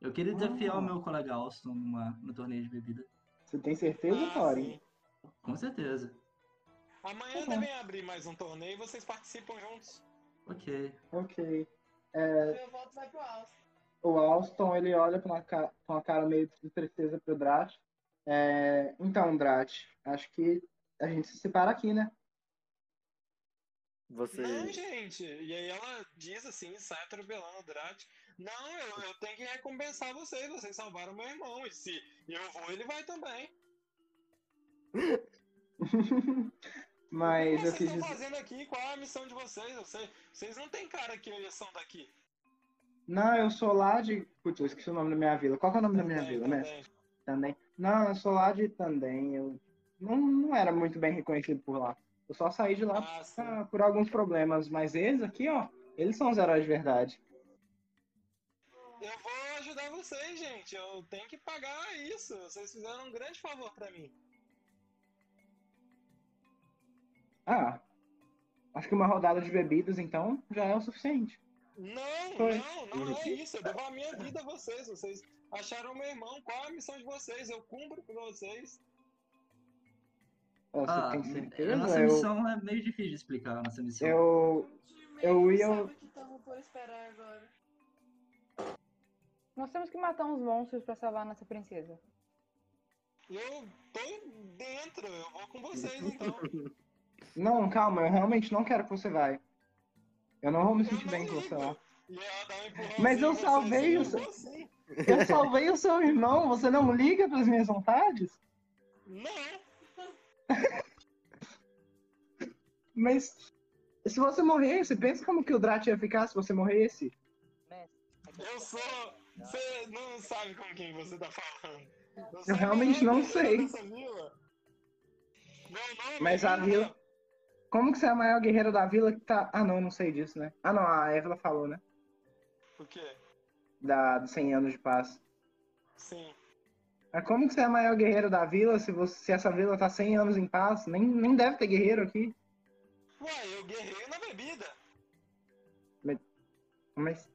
Eu queria desafiar Ah. o meu colega Alston numa, no torneio de bebida. Você tem certeza, Ah, Tori? Com certeza. Amanhã Tá bom. devem abrir mais um torneio e vocês participam juntos. Ok. Ok. Meu voto vai pro Alce. O Alston, ele olha com uma, ca- com uma cara meio de tristeza pro Drat. É, então, Drat, acho que a gente se separa aqui, né? Você. Não, gente. E aí ela diz assim, sai atropelando o Drat. Não, eu, eu tenho que recompensar vocês. Vocês salvaram meu irmão. E se eu vou, ele vai também. Mas o que eu vocês quis estão dizer. fazendo aqui? Qual é a missão de vocês? Eu sei- vocês não têm cara que eles são daqui. Não, eu sou lá de. Putz, eu esqueci o nome da minha vila. Qual que é o nome da minha Também, vila, né? também. Tandem. Não, eu sou lá de Tandem. Eu não, não era muito bem reconhecido por lá. Eu só saí de lá Ah, ah, por alguns problemas. Mas eles aqui, ó, eles são os heróis de verdade. Eu vou ajudar vocês, gente. Eu tenho que pagar isso. Vocês fizeram um grande favor pra mim. Ah, acho que uma rodada de bebidas, então, já é o suficiente. Não, não, não é isso. Eu devo a minha vida a vocês. Vocês acharam meu irmão. Qual é a missão de vocês? Eu cumpro pra vocês. Você Ah, tem a certeza? nossa Eu, missão é meio difícil de explicar, a nossa missão. eu, Eu Eu ia- ia. Sabe Nós temos que matar uns monstros pra salvar a nossa princesa. Eu tô dentro. Eu vou com vocês, então. Não, calma, eu realmente não quero que você vai. Eu não vou me sentir bem com você lá. Mas eu salvei o eu vou sim. Eu salvei o seu irmão, você não liga para as minhas vontades? Não. Mas se você morrer, você pensa como que o Drat ia ficar se você morresse? Eu sou. Você não sabe com quem você tá falando. Eu, realmente não sei. vila. Nome Mas é a vila- Como que você é a maior guerreira da vila que tá. Ah, não, não sei disso, né? Ah, não, a Evelyn falou, né? O quê? Da, dos 100 anos de paz. Sim. Mas como que você é a maior guerreira da vila se, você, se essa vila tá 100 anos em paz? Nem, nem deve ter guerreiro aqui. Ué, eu guerreio na bebida. Mas.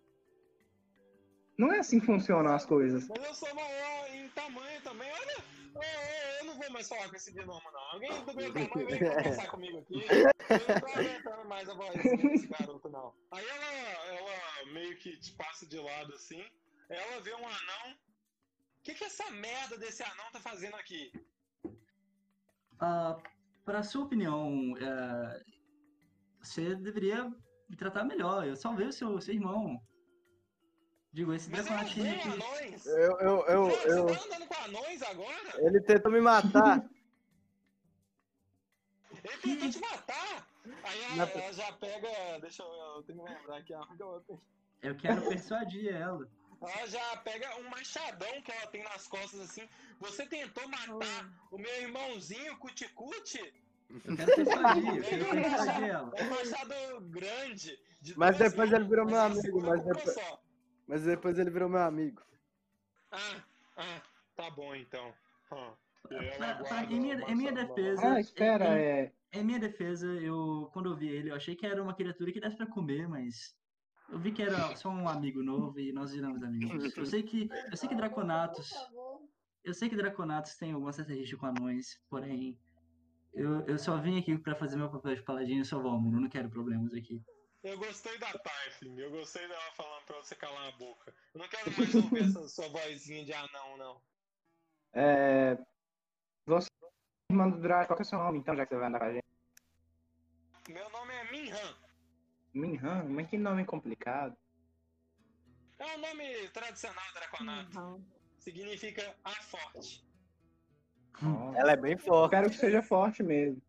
Não é assim que funcionam as coisas. Mas eu sou maior em tamanho também. Olha, ô, ô, eu não vou mais falar com esse gnomo, não. Alguém do meu tamanho vem conversar comigo aqui. Eu não tô aguentando mais a vozinha desse garoto, não. Aí ela, ela meio que te passa de lado assim. Ela vê um anão. O que, que essa merda desse anão tá fazendo aqui? Ah, para sua opinião, é, você deveria me tratar melhor. Eu salvei o seu, seu irmão. Digo, esse Mas eu Draconatinho odeio aqui. anões. Eu, eu, eu, Você eu, tá andando com anões agora? ele tentou me matar. Ele tentou te matar. Aí ela, Na- ela já pega. Deixa eu, eu tenho que lembrar aqui a arma que. Eu quero persuadir ela. Ela já pega um machadão que ela tem nas costas assim. Você tentou matar o meu irmãozinho Cuticute? Eu quero persuadir, eu quero persuadir ela. É um machado grande. de Mas depois ele virou meu amigo, mas depois- só. Mas depois ele virou meu amigo. Ah, ah, tá bom então. Ah, Pra- pra- em minha- em minha defesa- Ah, espera, Em- é. Em minha defesa, eu quando eu vi ele, eu achei que era uma criatura que desse pra comer, mas eu vi que era só um amigo novo e nós viramos amigos. Eu sei que eu sei que Draconatos, eu sei que Draconatos tem alguma certa rixa com anões, porém eu, eu só vim aqui pra fazer meu papel de paladino e salvar o mundo. Não quero problemas aqui. Eu gostei da Tarfling, eu gostei dela falando pra você calar a boca. Eu não quero mais ouvir essa sua vozinha de anão, não. é... Você, irmã do Drat, qual que é o seu nome então, já que você vai andar com a gente? Meu nome é Minhan. Minhan, mas que nome complicado. É um nome tradicional draconato. Uhum. Significa a forte. Ela é bem forte. Espero que seja forte mesmo.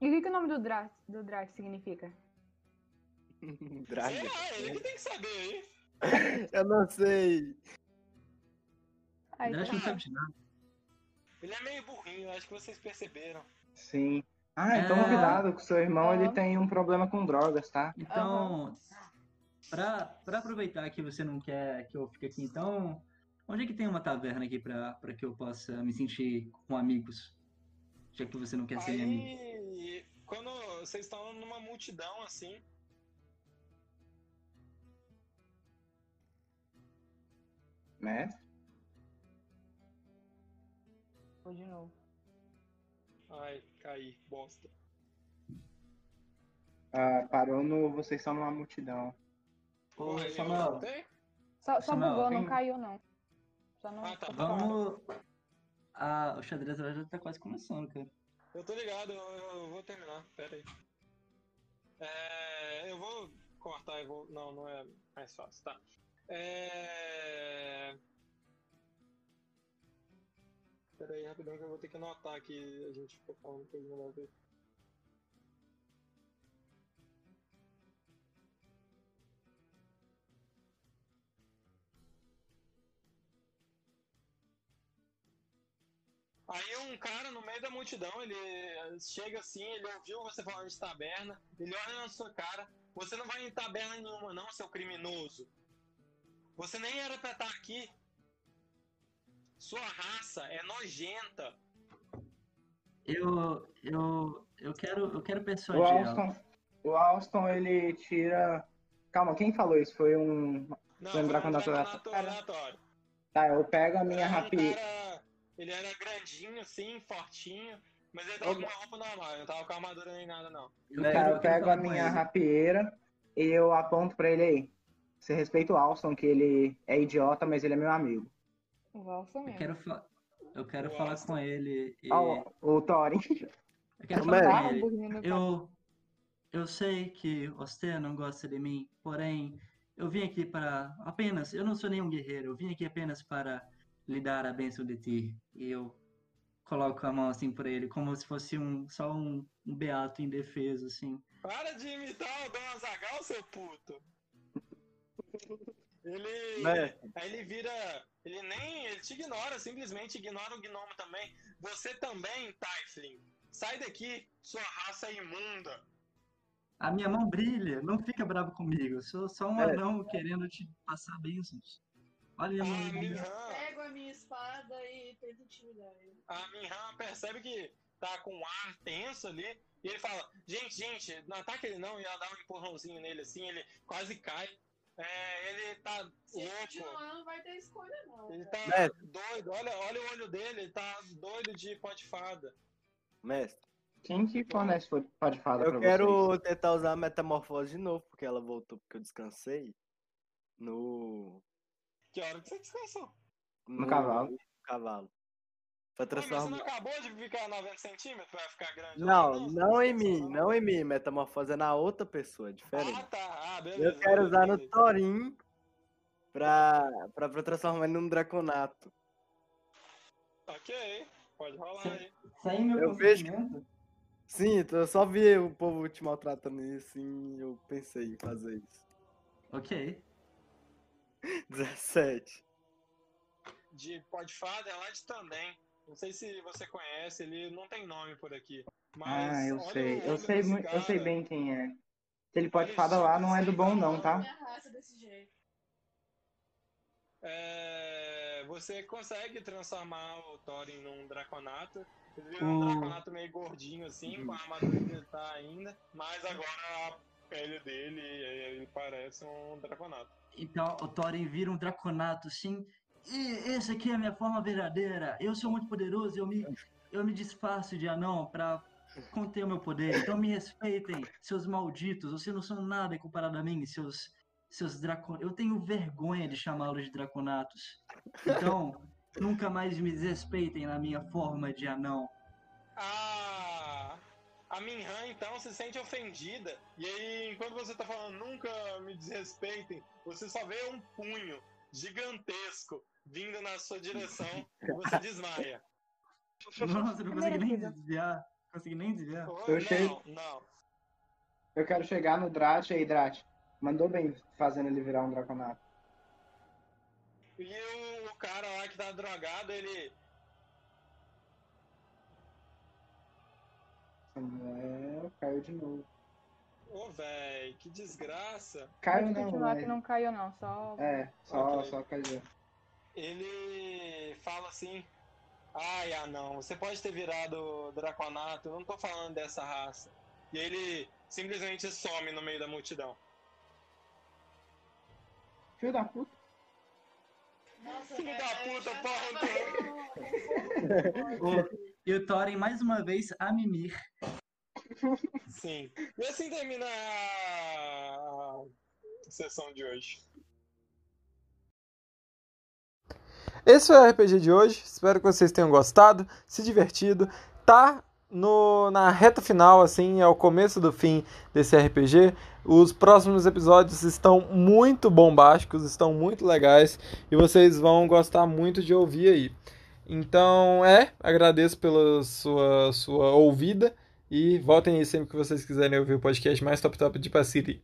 E o que, que o nome do Drat, do significa? Sei Draga. lá, ele que tem que saber aí. Eu não sei. Aí, acho que não sabe de nada. Ele é meio burrinho, acho que vocês perceberam. Sim. Ah, então É. cuidado com seu irmão, ele Aham. tem um problema com drogas, tá? Então, pra, pra aproveitar que você não quer que eu fique aqui, então, onde é que tem uma taverna aqui pra, pra que eu possa me sentir com amigos? Já que você não quer ser minha amiga. Aí, quando vocês estão numa multidão assim, Né? Vou de novo. ai, caí, bosta. Ah, parou no. Vocês estão numa multidão. Ô, Ué, eu Samuel? Só, só Samuel, bugou, não tem- caiu não. Só não. Ah, tá vamos... o xadrez já tá quase começando, cara. Eu tô ligado, eu, eu vou terminar, pera aí. É, eu vou cortar e vou. Não, não é mais fácil, tá. É. Pera aí, rapidão, que eu vou ter que anotar que a gente ficou falando coisa nada ver. Aí um cara no meio da multidão, ele chega assim, ele ouviu você falando de taberna, ele olha na sua cara, você não vai em taberna nenhuma não, seu criminoso. Você nem era pra estar aqui. Sua raça é nojenta. Eu, eu, eu quero, eu quero O persuadir ela. Alston, o Alston, ele tira. Calma, quem falou isso? Foi um. Não, Lembrar foi um quando eu aleatório. Tá, eu pego a minha cara- ele era grandinho assim, fortinho, mas ele tava com uma roupa normal, ele não tava com armadura nem nada não. Eu Tá, quero- eu eu pego a minha ele. rapieira e eu aponto pra ele aí. Você respeita o Alston, que ele é idiota, mas ele é meu amigo. Valsa Eu mesmo. quero, fa- eu quero O falar com ele. E... Ó, o Thorin. Eu quero Ô, falar com ele. Eu, eu sei que você não gosta de mim, porém, eu vim aqui para apenas. Eu não sou nenhum guerreiro, eu vim aqui apenas para lhe dar a bênção de ti. E eu coloco a mão assim por ele, como se fosse um, só um, um beato indefeso, assim. Para de imitar o Dom Azagal, seu puto! Ele. Mestre, Aí ele vira. Ele nem. Ele te ignora, simplesmente ignora o gnomo também. Você também, Typhling. Sai daqui, sua raça é imunda. A minha mão brilha, não fica bravo comigo. Eu sou só um É. anão querendo te passar bênçãos. Olha a minha mão. Minhan, Pego a minha espada e tento intimidar ele. a Minhan percebe que tá com um ar tenso ali. E ele fala: Gente, gente, não ataque ele não. E ela dá um empurrãozinho nele assim. Ele quase cai. É, ele tá Se ele louco. continuar, não vai ter escolha, não. Ele tá Mestre. doido. Olha, olha o olho dele. Ele tá doido de pó de fada. mestre, Quem que fornece pode de fada pra eu vocês? quero tentar usar a metamorfose de novo, porque ela voltou porque eu descansei. No. Que hora que você descansou? No cavalo. no cavalo. Pra Ah, mas você transformar. não acabou de ficar 90 centímetros pra ficar grande? Não, você não em mim, não em mim. Metamorfose é na outra pessoa, é Ah, diferente. tá. Ah, beleza. Eu quero usar no. Thorin pra, pra, pra transformar ele num draconato. Ok, pode rolar Sim. aí. Sem meu Eu vejo que-? Sim, eu só vi o povo te maltratando e assim eu pensei em fazer isso. Ok. 17. De pó de fada é lá de Tandem. Não sei se você conhece, ele não tem nome por aqui. Mas Ah, eu olha sei. Eu sei, mui- eu sei cara. bem quem é. Se ele pode fada lá, não é do bom não, tá? minha raça desse jeito. É, você consegue transformar o Thorin num draconato. Ele vira O- um draconato meio gordinho assim, com a armadura que ele tá ainda. Mas agora a pele dele, ele parece um draconato. Então o Thorin vira um draconato, sim. E essa aqui é a minha forma verdadeira. Eu sou muito poderoso, eu me, eu me disfarço de anão pra conter o meu poder. Então me respeitem, seus malditos. Vocês não são nada comparado a mim, seus, seus dracon... Eu tenho vergonha de chamá-los de draconatos. Então, nunca mais me desrespeitem na minha forma de anão. A, a Minhan então se sente ofendida. E aí, enquanto você tá falando nunca me desrespeitem, você só vê um punho gigantesco vindo na sua direção e você desmaia. Nossa, eu não consegui nem desviar. Não consegui nem desviar. Oh, Eu não, não. Eu quero chegar no Drat aí, Drat. Mandou bem fazendo ele virar um draconato. E o, o cara lá que tá drogado, ele. Samuel caiu de novo. Ô, véi, que desgraça. Caiu Pode não, continuar mas... que não caiu, não. Só. É, só, Ok. só caiu. Ele fala assim: Ai, anão, você pode ter virado Draconato, eu não tô falando dessa raça. E ele simplesmente some no meio da multidão. Filho da puta. Nossa, Filho é, da puta, porra, tava com- com- E o Thorin, mais uma vez, a mimir. Sim. E assim termina a, sessão de hoje. Esse foi o RPG de hoje. Espero que vocês tenham gostado, se divertido. Tá no, na reta final, assim, é o começo do fim desse RPG. Os próximos episódios estão muito bombásticos, estão muito legais e vocês vão gostar muito de ouvir aí. Então, é, agradeço pela sua, sua ouvida e voltem aí sempre que vocês quiserem ouvir o podcast mais top top de Pacity.